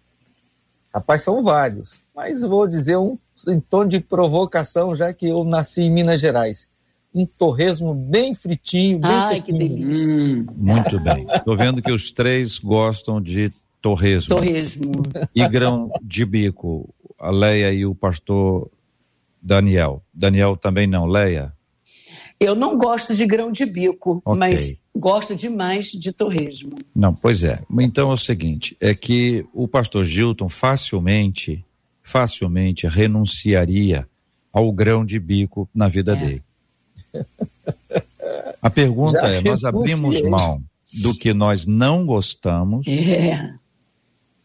Rapaz, são vários. Mas vou dizer um em tom de provocação, já que eu nasci em Minas Gerais um torresmo bem fritinho, bem
Ai, sequinho. que delícia. Hum,
muito bem. Estou vendo que os três gostam de torresmo.
Torresmo.
E grão de bico. A Leia e o pastor Daniel. Daniel também não, Leia?
Eu não gosto de grão de bico, okay. mas gosto demais de torresmo.
Não, pois é. Então é o seguinte, é que o pastor Gilton facilmente, facilmente renunciaria ao grão de bico na vida é. dele. A pergunta Já é: nós abrimos mão do que nós não gostamos
é.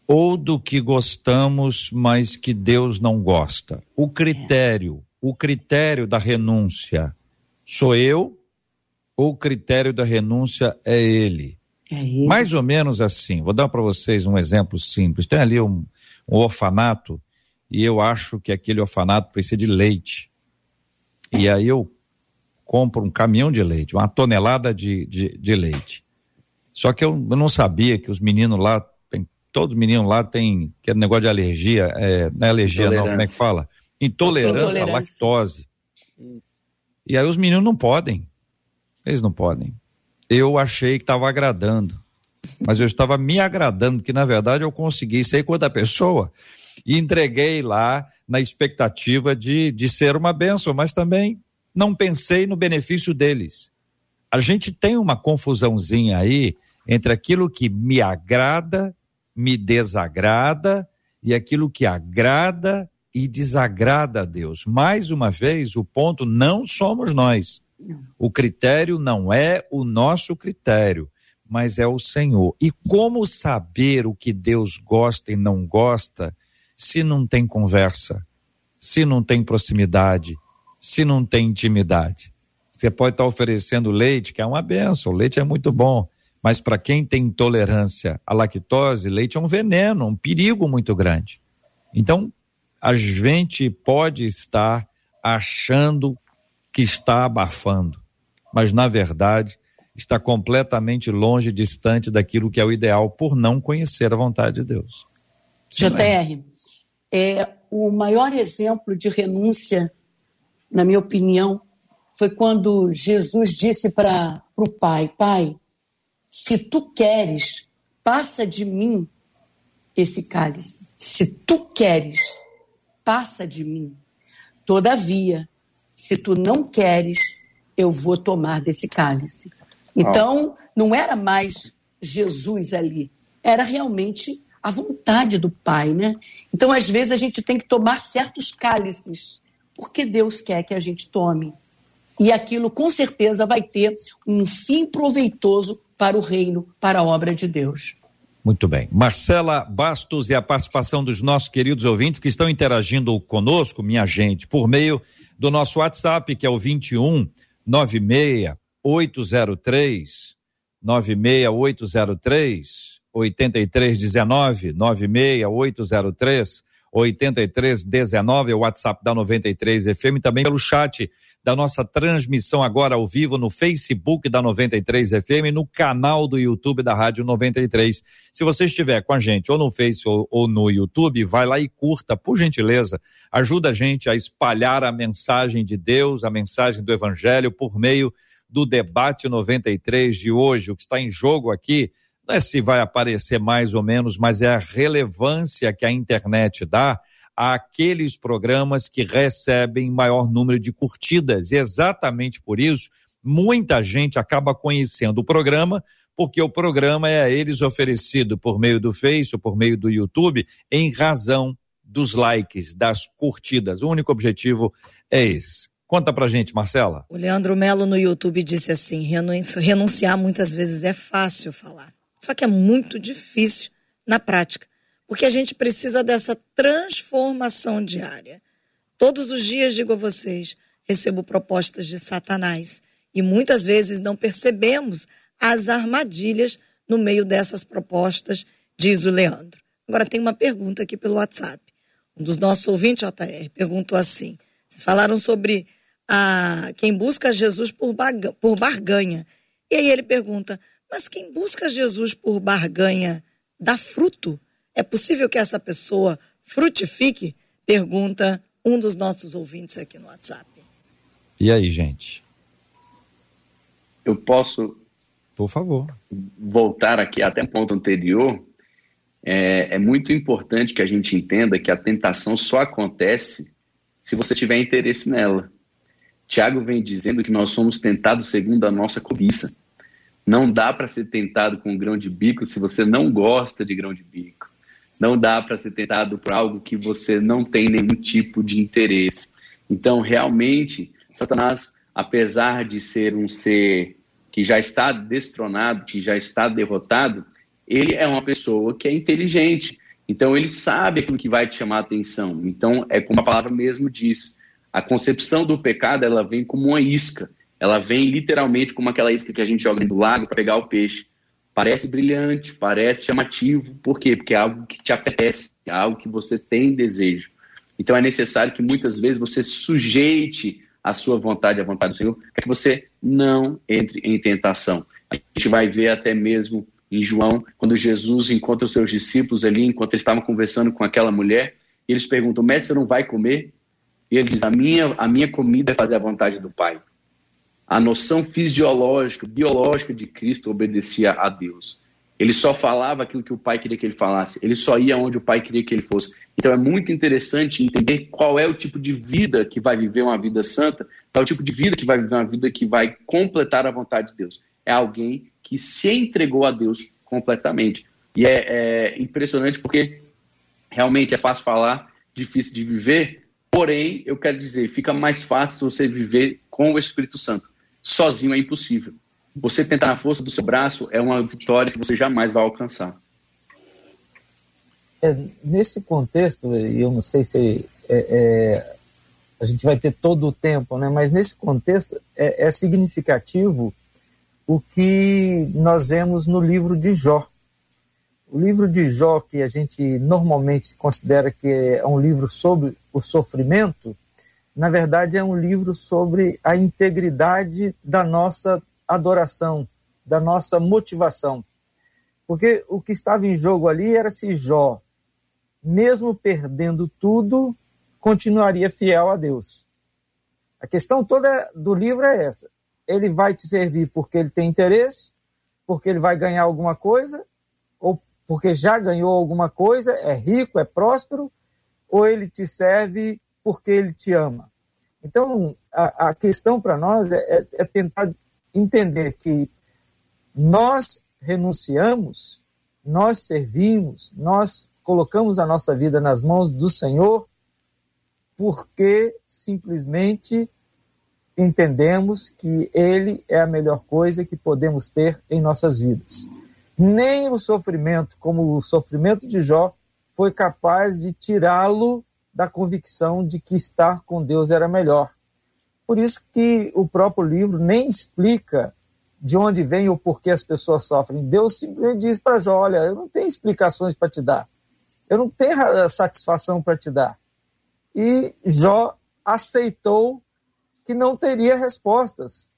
ou do que gostamos, mas que Deus não gosta? O critério, é. o critério da renúncia sou eu ou o critério da renúncia é ele?
É ele.
Mais ou menos assim. Vou dar para vocês um exemplo simples. Tem ali um, um orfanato e eu acho que aquele orfanato precisa de leite. E aí eu compro um caminhão de leite, uma tonelada de, de, de leite. Só que eu, eu, não sabia que os meninos lá, tem, todo menino lá tem aquele negócio de alergia, é, não é alergia não, como é que fala? Intolerância, Intolerância. à lactose. Isso. E aí os meninos não podem. Eles não podem. Eu achei que estava agradando. Mas eu estava me agradando, porque na verdade eu consegui ser com a pessoa e entreguei lá na expectativa de, de ser uma benção, mas também não pensei no benefício deles. A gente tem uma confusãozinha aí entre aquilo que me agrada, me desagrada e aquilo que agrada e desagrada a Deus. Mais uma vez, o ponto não somos nós. O critério não é o nosso critério, mas é o Senhor. E como saber o que Deus gosta e não gosta se não tem conversa, se não tem proximidade, se não tem intimidade? Você pode estar oferecendo leite, que é uma benção, o leite é muito bom, mas para quem tem intolerância à lactose, leite é um veneno, um perigo muito grande. Então, a gente pode estar achando que está abafando, mas na verdade está completamente longe, distante daquilo que é o ideal por não conhecer a vontade de Deus.
JR, é, o maior exemplo de renúncia, na minha opinião, foi quando Jesus disse para o Pai: Pai, se tu queres, passa de mim esse cálice. Se tu queres, passa de mim. Todavia, se tu não queres, eu vou tomar desse cálice. Então, não era mais Jesus ali, era realmente a vontade do Pai, né? Então, às vezes, a gente tem que tomar certos cálices, porque Deus quer que a gente tome. E aquilo, com certeza, vai ter um fim proveitoso para o reino, para a obra de Deus.
Muito bem. Marcela Bastos e a participação dos nossos queridos ouvintes que estão interagindo conosco, minha gente, por meio do nosso WhatsApp, que é o 21 96 803 96803 8319 96803 8319 é o WhatsApp da 93 FM também pelo chat da nossa transmissão agora ao vivo no Facebook da 93 FM, no canal do YouTube da Rádio 93. Se você estiver com a gente ou no Face ou, ou no YouTube, vai lá e curta, por gentileza. Ajuda a gente a espalhar a mensagem de Deus, a mensagem do Evangelho por meio do debate 93 de hoje. O que está em jogo aqui não é se vai aparecer mais ou menos, mas é a relevância que a internet dá àqueles programas que recebem maior número de curtidas. E exatamente por isso, muita gente acaba conhecendo o programa, porque o programa é a eles oferecido por meio do Face ou por meio do YouTube, em razão dos likes, das curtidas. O único objetivo é esse. Conta pra gente, Marcela.
O Leandro Melo no YouTube disse assim: renunciar muitas vezes é fácil falar. Só que é muito difícil na prática porque a gente precisa dessa transformação diária. Todos os dias, digo a vocês, recebo propostas de Satanás e muitas vezes não percebemos as armadilhas no meio dessas propostas, diz o Leandro. Agora tem uma pergunta aqui pelo WhatsApp. Um dos nossos ouvintes, JR, perguntou assim: vocês falaram sobre a, quem busca Jesus por, por barganha. E aí ele pergunta: mas quem busca Jesus por barganha dá fruto? É possível que essa pessoa frutifique? Pergunta um dos nossos ouvintes aqui no WhatsApp.
E aí, gente?
Eu posso.
Por favor.
Voltar aqui até o ponto anterior. É, é muito importante que a gente entenda que a tentação só acontece se você tiver interesse nela. Tiago vem dizendo que nós somos tentados segundo a nossa cobiça. Não dá para ser tentado com grão de bico se você não gosta de grão de bico. Não dá para ser tentado por algo que você não tem nenhum tipo de interesse. Então, realmente, Satanás, apesar de ser um ser que já está destronado, que já está derrotado, ele é uma pessoa que é inteligente. Então, ele sabe aquilo que vai te chamar a atenção. Então, é como a palavra mesmo diz: a concepção do pecado ela vem como uma isca. Ela vem literalmente como aquela isca que a gente joga no lago para pegar o peixe. Parece brilhante, parece chamativo. Por quê? Porque é algo que te apetece, é algo que você tem desejo. Então é necessário que muitas vezes você sujeite a sua vontade à vontade do Senhor, para que você não entre em tentação. A gente vai ver até mesmo em João, quando Jesus encontra os seus discípulos ali, enquanto eles estavam conversando com aquela mulher, e eles perguntam: Mestre, não vai comer? E ele diz: a minha, a minha comida é fazer a vontade do Pai. A noção fisiológica, biológica de Cristo obedecia a Deus. Ele só falava aquilo que o pai queria que ele falasse. Ele só ia onde o pai queria que ele fosse. Então é muito interessante entender qual é o tipo de vida que vai viver uma vida santa, qual é o tipo de vida que vai viver uma vida que vai completar a vontade de Deus. É alguém que se entregou a Deus completamente. E é, é impressionante porque realmente é fácil falar, difícil de viver, porém, eu quero dizer, fica mais fácil você viver com o Espírito Santo. Sozinho é impossível. Você tentar na força do seu braço é uma vitória que você jamais vai alcançar.
É, nesse contexto, e eu não sei se é, é, a gente vai ter todo o tempo, né? mas nesse contexto é, é significativo o que nós vemos no livro de Jó. O livro de Jó, que a gente normalmente considera que é um livro sobre o sofrimento, na verdade é um livro sobre a integridade da nossa adoração, da nossa motivação. Porque o que estava em jogo ali era se Jó, mesmo perdendo tudo, continuaria fiel a Deus. A questão toda do livro é essa. Ele vai te servir porque ele tem interesse, porque ele vai ganhar alguma coisa, ou porque já ganhou alguma coisa, é rico, é próspero, ou ele te serve porque ele te ama. Então, a, a questão para nós é, é, é tentar entender que nós renunciamos, nós servimos, nós colocamos a nossa vida nas mãos do Senhor porque simplesmente entendemos que Ele é a melhor coisa que podemos ter em nossas vidas. Nem o sofrimento, como o sofrimento de Jó, foi capaz de tirá-lo da convicção de que estar com Deus era melhor. Por isso que o próprio livro nem explica de onde vem ou por que as pessoas sofrem. Deus simplesmente diz para Jó: olha, eu não tenho explicações para te dar, eu não tenho satisfação para te dar. E Jó aceitou que não teria respostas.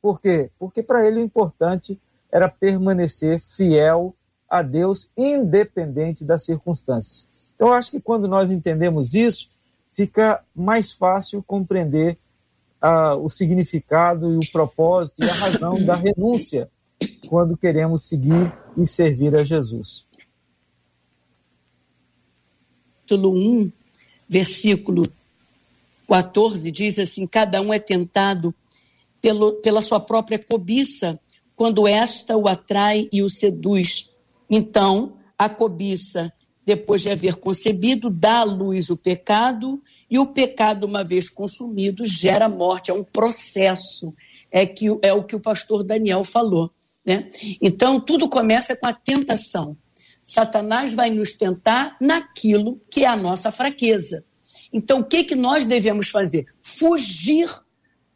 Por quê? Porque para ele o importante era permanecer fiel a Deus, independente das circunstâncias. Então, eu acho que quando nós entendemos isso, fica mais fácil compreender ah, o significado e o propósito e a razão da renúncia quando queremos seguir e servir a Jesus.
Capítulo 1, versículo 14 diz assim: Cada um é tentado pelo, pela sua própria cobiça, quando esta o atrai e o seduz. Então, a cobiça depois de haver concebido, dá à luz o pecado, e o pecado, uma vez consumido, gera morte. É um processo. É, que, é o que o pastor Daniel falou. Né? Então, tudo começa com a tentação. Satanás vai nos tentar naquilo que é a nossa fraqueza. Então, o que, que nós devemos fazer? Fugir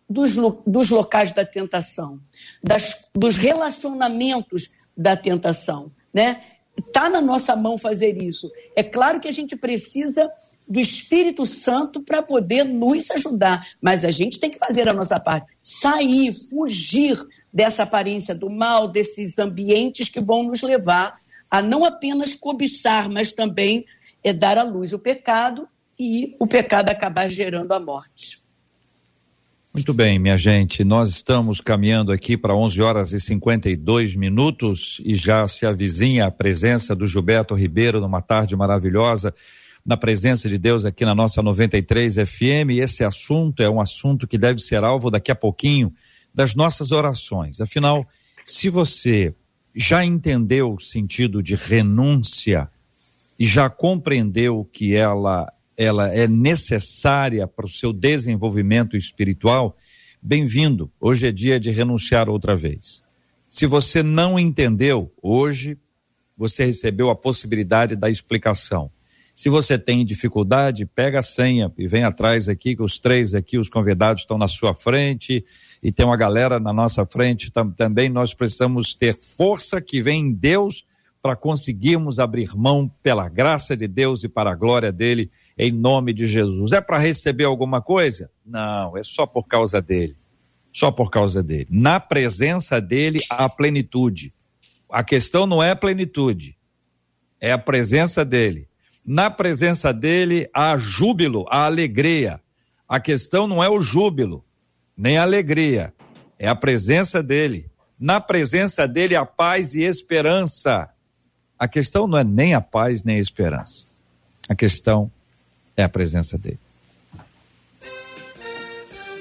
dos, dos locais da tentação, das, dos relacionamentos da tentação. Né? Está na nossa mão fazer isso. É claro que a gente precisa do Espírito Santo para poder nos ajudar, mas a gente tem que fazer a nossa parte. Sair, fugir dessa aparência do mal, desses ambientes que vão nos levar a não apenas cobiçar, mas também é dar à luz o pecado e o pecado acabar gerando a morte.
Muito bem, minha gente, nós estamos caminhando aqui para 11 horas e 52 minutos e já se avizinha a presença do Gilberto Ribeiro numa tarde maravilhosa, na presença de Deus aqui na nossa 93 FM. Esse assunto é um assunto que deve ser alvo daqui a pouquinho das nossas orações. Afinal, se você já entendeu o sentido de renúncia e já compreendeu que ela ela é necessária para o seu desenvolvimento espiritual, bem-vindo. Hoje é dia de renunciar outra vez. Se você não entendeu, hoje você recebeu a possibilidade da explicação. Se você tem dificuldade, pega a senha e vem atrás aqui, que os três aqui, os convidados estão na sua frente e tem uma galera na nossa frente tam, também. Nós precisamos ter força que vem em Deus para conseguirmos abrir mão pela graça de Deus e para a glória dele em nome de Jesus. É para receber alguma coisa? Não, é só por causa dele. Só por causa dele. Na presença dele, há plenitude. A questão não é a plenitude, é a presença dele. Na presença dele, há júbilo, há alegria. A questão não é o júbilo, nem a alegria, é a presença dele. Na presença dele, há paz e esperança. A questão não é nem a paz nem a esperança. A questão é a presença dele.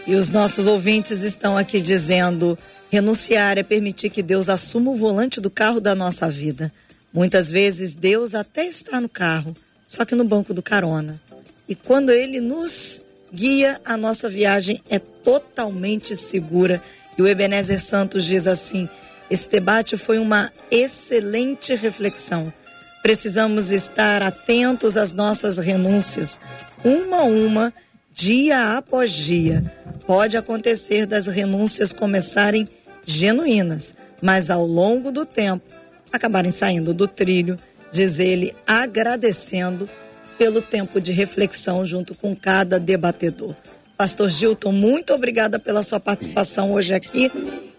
E os nossos ouvintes estão aqui dizendo: renunciar é permitir que Deus assuma o volante do carro da nossa vida. Muitas vezes Deus até está no carro, só que no banco do carona. E quando ele nos guia, a nossa viagem é totalmente segura. E o Ebenezer Santos diz assim: esse debate foi uma excelente reflexão. Precisamos estar atentos às nossas renúncias, uma a uma, dia após dia. Pode acontecer das renúncias começarem genuínas, mas ao longo do tempo acabarem saindo do trilho, diz ele, agradecendo pelo tempo de reflexão junto com cada debatedor. Pastor Gilton, muito obrigada pela sua participação hoje aqui.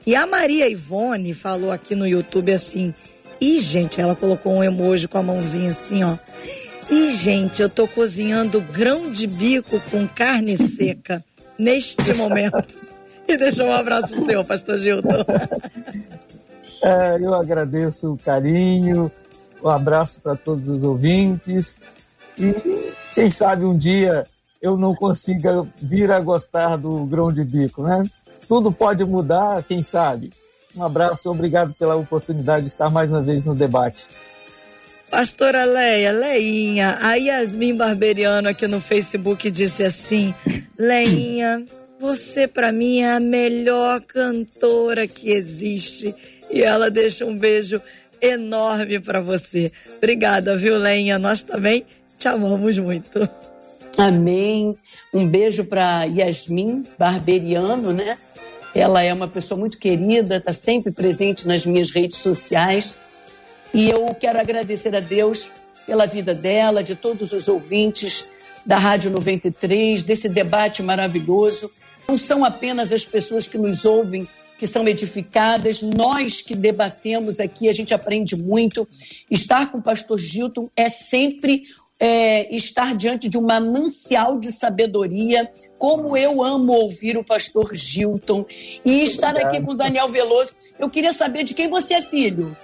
E a Maria Ivone falou aqui no YouTube assim: e gente, ela colocou um emoji com a mãozinha assim, ó. E gente, eu tô cozinhando grão de bico com carne seca neste momento. E deixa um abraço seu, pastor Gilton.
É, eu agradeço o carinho, um abraço para todos os ouvintes. E quem sabe um dia eu não consiga vir a gostar do grão de bico, né? Tudo pode mudar, quem sabe. Um abraço, obrigado pela oportunidade de estar mais uma vez no debate.
Pastora Leia, Leinha, a Yasmin Barberiano aqui no Facebook disse assim: Leinha, você para mim é a melhor cantora que existe. E ela deixa um beijo enorme para você. Obrigada, viu, Leinha? Nós também te amamos muito.
Amém. Um beijo para Yasmin Barberiano, né? Ela é uma pessoa muito querida, está sempre presente nas minhas redes sociais. E eu quero agradecer a Deus pela vida dela, de todos os ouvintes da Rádio 93, desse debate maravilhoso. Não são apenas as pessoas que nos ouvem que são edificadas, nós que debatemos aqui, a gente aprende muito. Estar com o pastor Gilton é sempre é, estar diante de um manancial de sabedoria, como eu amo ouvir o pastor Gilton, e estar aqui com o Daniel Veloso. Eu queria saber de quem você é filho.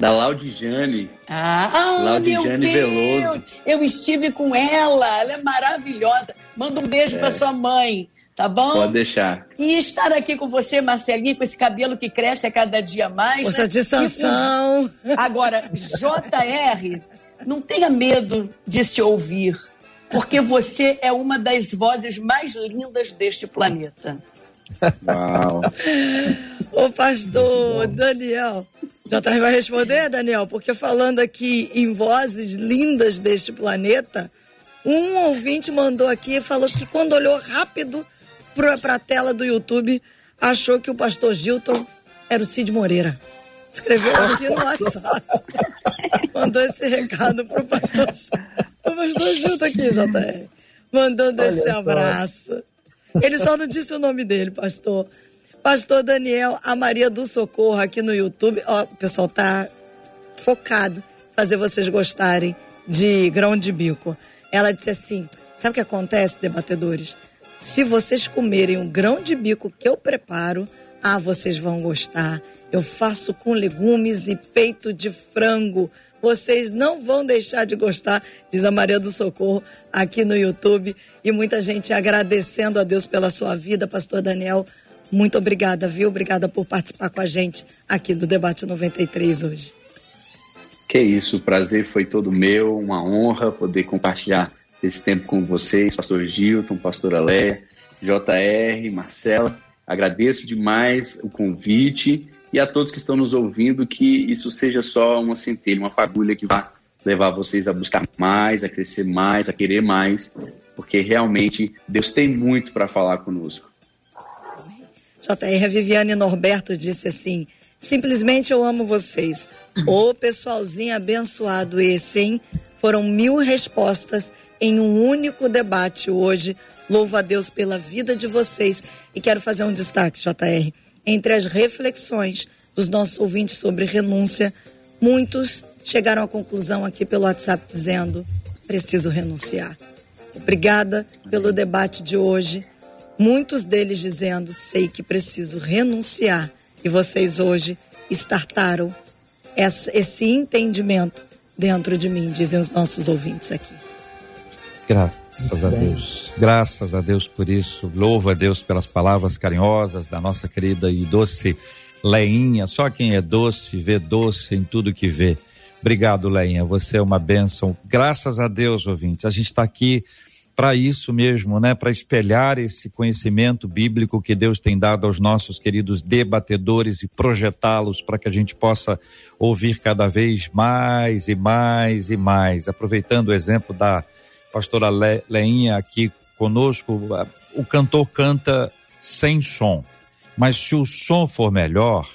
Da Laudijane.
Ah, ah Laudijane Veloso. Eu estive com ela, ela é maravilhosa. Manda um beijo é. para sua mãe, tá bom?
Pode deixar.
E estar aqui com você, Marcelinho, com esse cabelo que cresce a cada dia mais.
Força né? de sanção.
Agora, JR não tenha medo de se ouvir, porque você é uma das vozes mais lindas deste planeta.
Uau.
Ô pastor Daniel, já tá, vai responder, Daniel? Porque falando aqui em vozes lindas deste planeta, um ouvinte mandou aqui e falou que quando olhou rápido para a tela do YouTube, achou que o pastor Gilton era o Cid Moreira. Escreveu aqui no WhatsApp. Mandou esse recado pro pastor. O pastor junto aqui, JR. Mandando Olha esse só. abraço. Ele só não disse o nome dele, pastor. Pastor Daniel, a Maria do Socorro aqui no YouTube. Ó, o pessoal tá focado fazer vocês gostarem de grão de bico. Ela disse assim: sabe o que acontece, debatedores? Se vocês comerem um grão de bico que eu preparo, ah, vocês vão gostar. Eu faço com legumes e peito de frango. Vocês não vão deixar de gostar, diz a Maria do Socorro aqui no YouTube. E muita gente agradecendo a Deus pela sua vida, Pastor Daniel. Muito obrigada, viu? Obrigada por participar com a gente aqui do Debate 93 hoje.
Que isso, o prazer foi todo meu, uma honra poder compartilhar esse tempo com vocês, Pastor Gilton, Pastora Léa, JR, Marcela. Agradeço demais o convite e a todos que estão nos ouvindo que isso seja só uma centelha, uma fagulha que vá levar vocês a buscar mais, a crescer mais, a querer mais, porque realmente Deus tem muito para falar conosco.
JR Viviane Norberto disse assim: simplesmente eu amo vocês. Ô pessoalzinho abençoado esse, hein? Foram mil respostas em um único debate hoje. Louvo a Deus pela vida de vocês e quero fazer um destaque, JR. Entre as reflexões dos nossos ouvintes sobre renúncia, muitos chegaram à conclusão aqui pelo WhatsApp dizendo: preciso renunciar. Obrigada pelo debate de hoje. Muitos deles dizendo: sei que preciso renunciar. E vocês hoje startaram esse entendimento dentro de mim, dizem os nossos ouvintes aqui.
Graças a Deus. Graças a Deus por isso. Louvo a Deus pelas palavras carinhosas da nossa querida e doce Leinha. Só quem é doce vê doce em tudo que vê. Obrigado, Leinha. Você é uma bênção. Graças a Deus, ouvintes. A gente está aqui para isso mesmo, né? Para espelhar esse conhecimento bíblico que Deus tem dado aos nossos queridos debatedores e projetá-los para que a gente possa ouvir cada vez mais e mais e mais. Aproveitando o exemplo da pastora Le, Leinha aqui conosco, o cantor canta sem som, mas se o som for melhor,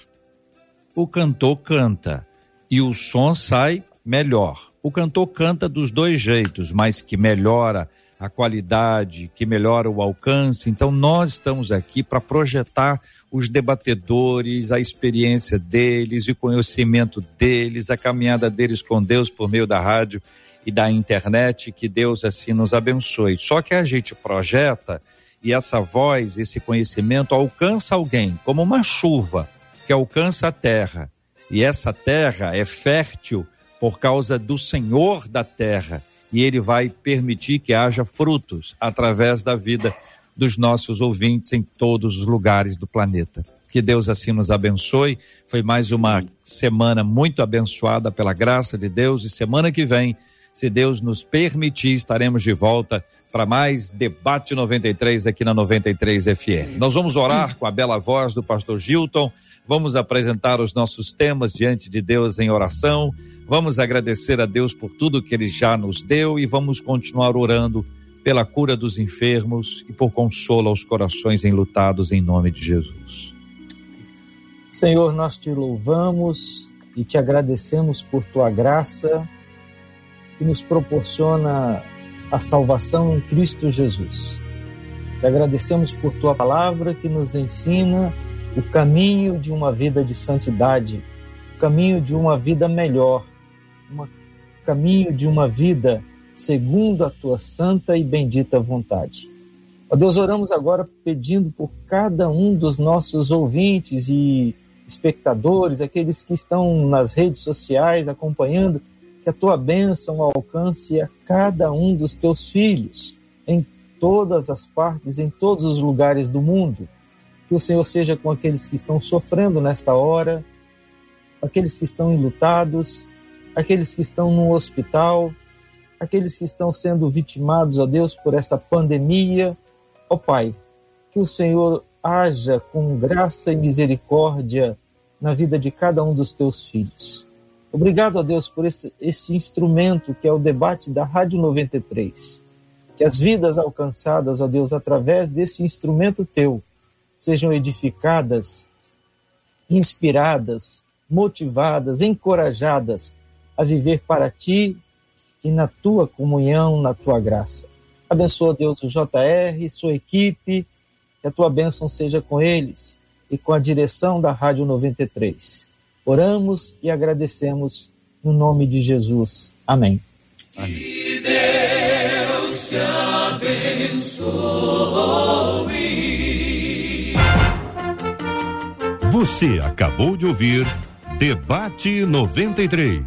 o cantor canta e o som sai melhor. O cantor canta dos dois jeitos, mas que melhora a qualidade, que melhora o alcance. Então, nós estamos aqui para projetar os debatedores, a experiência deles, o conhecimento deles, a caminhada deles com Deus por meio da rádio e da internet. Que Deus assim nos abençoe. Só que a gente projeta e essa voz, esse conhecimento alcança alguém, como uma chuva que alcança a terra. E essa terra é fértil por causa do Senhor da terra e ele vai permitir que haja frutos através da vida dos nossos ouvintes em todos os lugares do planeta. Que Deus assim nos abençoe. Foi mais uma semana muito abençoada pela graça de Deus e semana que vem, se Deus nos permitir, estaremos de volta para mais debate 93 aqui na 93 FM. Nós vamos orar com a bela voz do pastor Gilton. Vamos apresentar os nossos temas diante de Deus em oração Vamos agradecer a Deus por tudo que Ele já nos deu e vamos continuar orando pela cura dos enfermos e por consolo aos corações enlutados em nome de Jesus.
Senhor, nós te louvamos e te agradecemos por tua graça que nos proporciona a salvação em Cristo Jesus. Te agradecemos por tua palavra que nos ensina o caminho de uma vida de santidade, o caminho de uma vida melhor, um caminho de uma vida segundo a tua santa e bendita vontade. Ó Deus, oramos agora pedindo por cada um dos nossos ouvintes e espectadores, aqueles que estão nas redes sociais acompanhando, que a tua bênção alcance a cada um dos teus filhos, em todas as partes, em todos os lugares do mundo. Que o Senhor seja com aqueles que estão sofrendo nesta hora, aqueles que estão enlutados, aqueles que estão no hospital, aqueles que estão sendo vitimados, ó Deus, por essa pandemia. Ó Pai, que o Senhor haja com graça e misericórdia na vida de cada um dos teus filhos. Obrigado, ó Deus, por esse, esse instrumento que é o debate da Rádio 93. Que as vidas alcançadas, ó Deus, através desse instrumento teu, sejam edificadas, inspiradas, motivadas, encorajadas a viver para ti e na tua comunhão, na tua graça. Abençoa, Deus, o JR, sua equipe, que a tua bênção seja com eles e com a direção da Rádio 93. Oramos e agradecemos no nome de Jesus. Amém. Amém. Que Deus te
abençoe. Você acabou de ouvir Debate 93.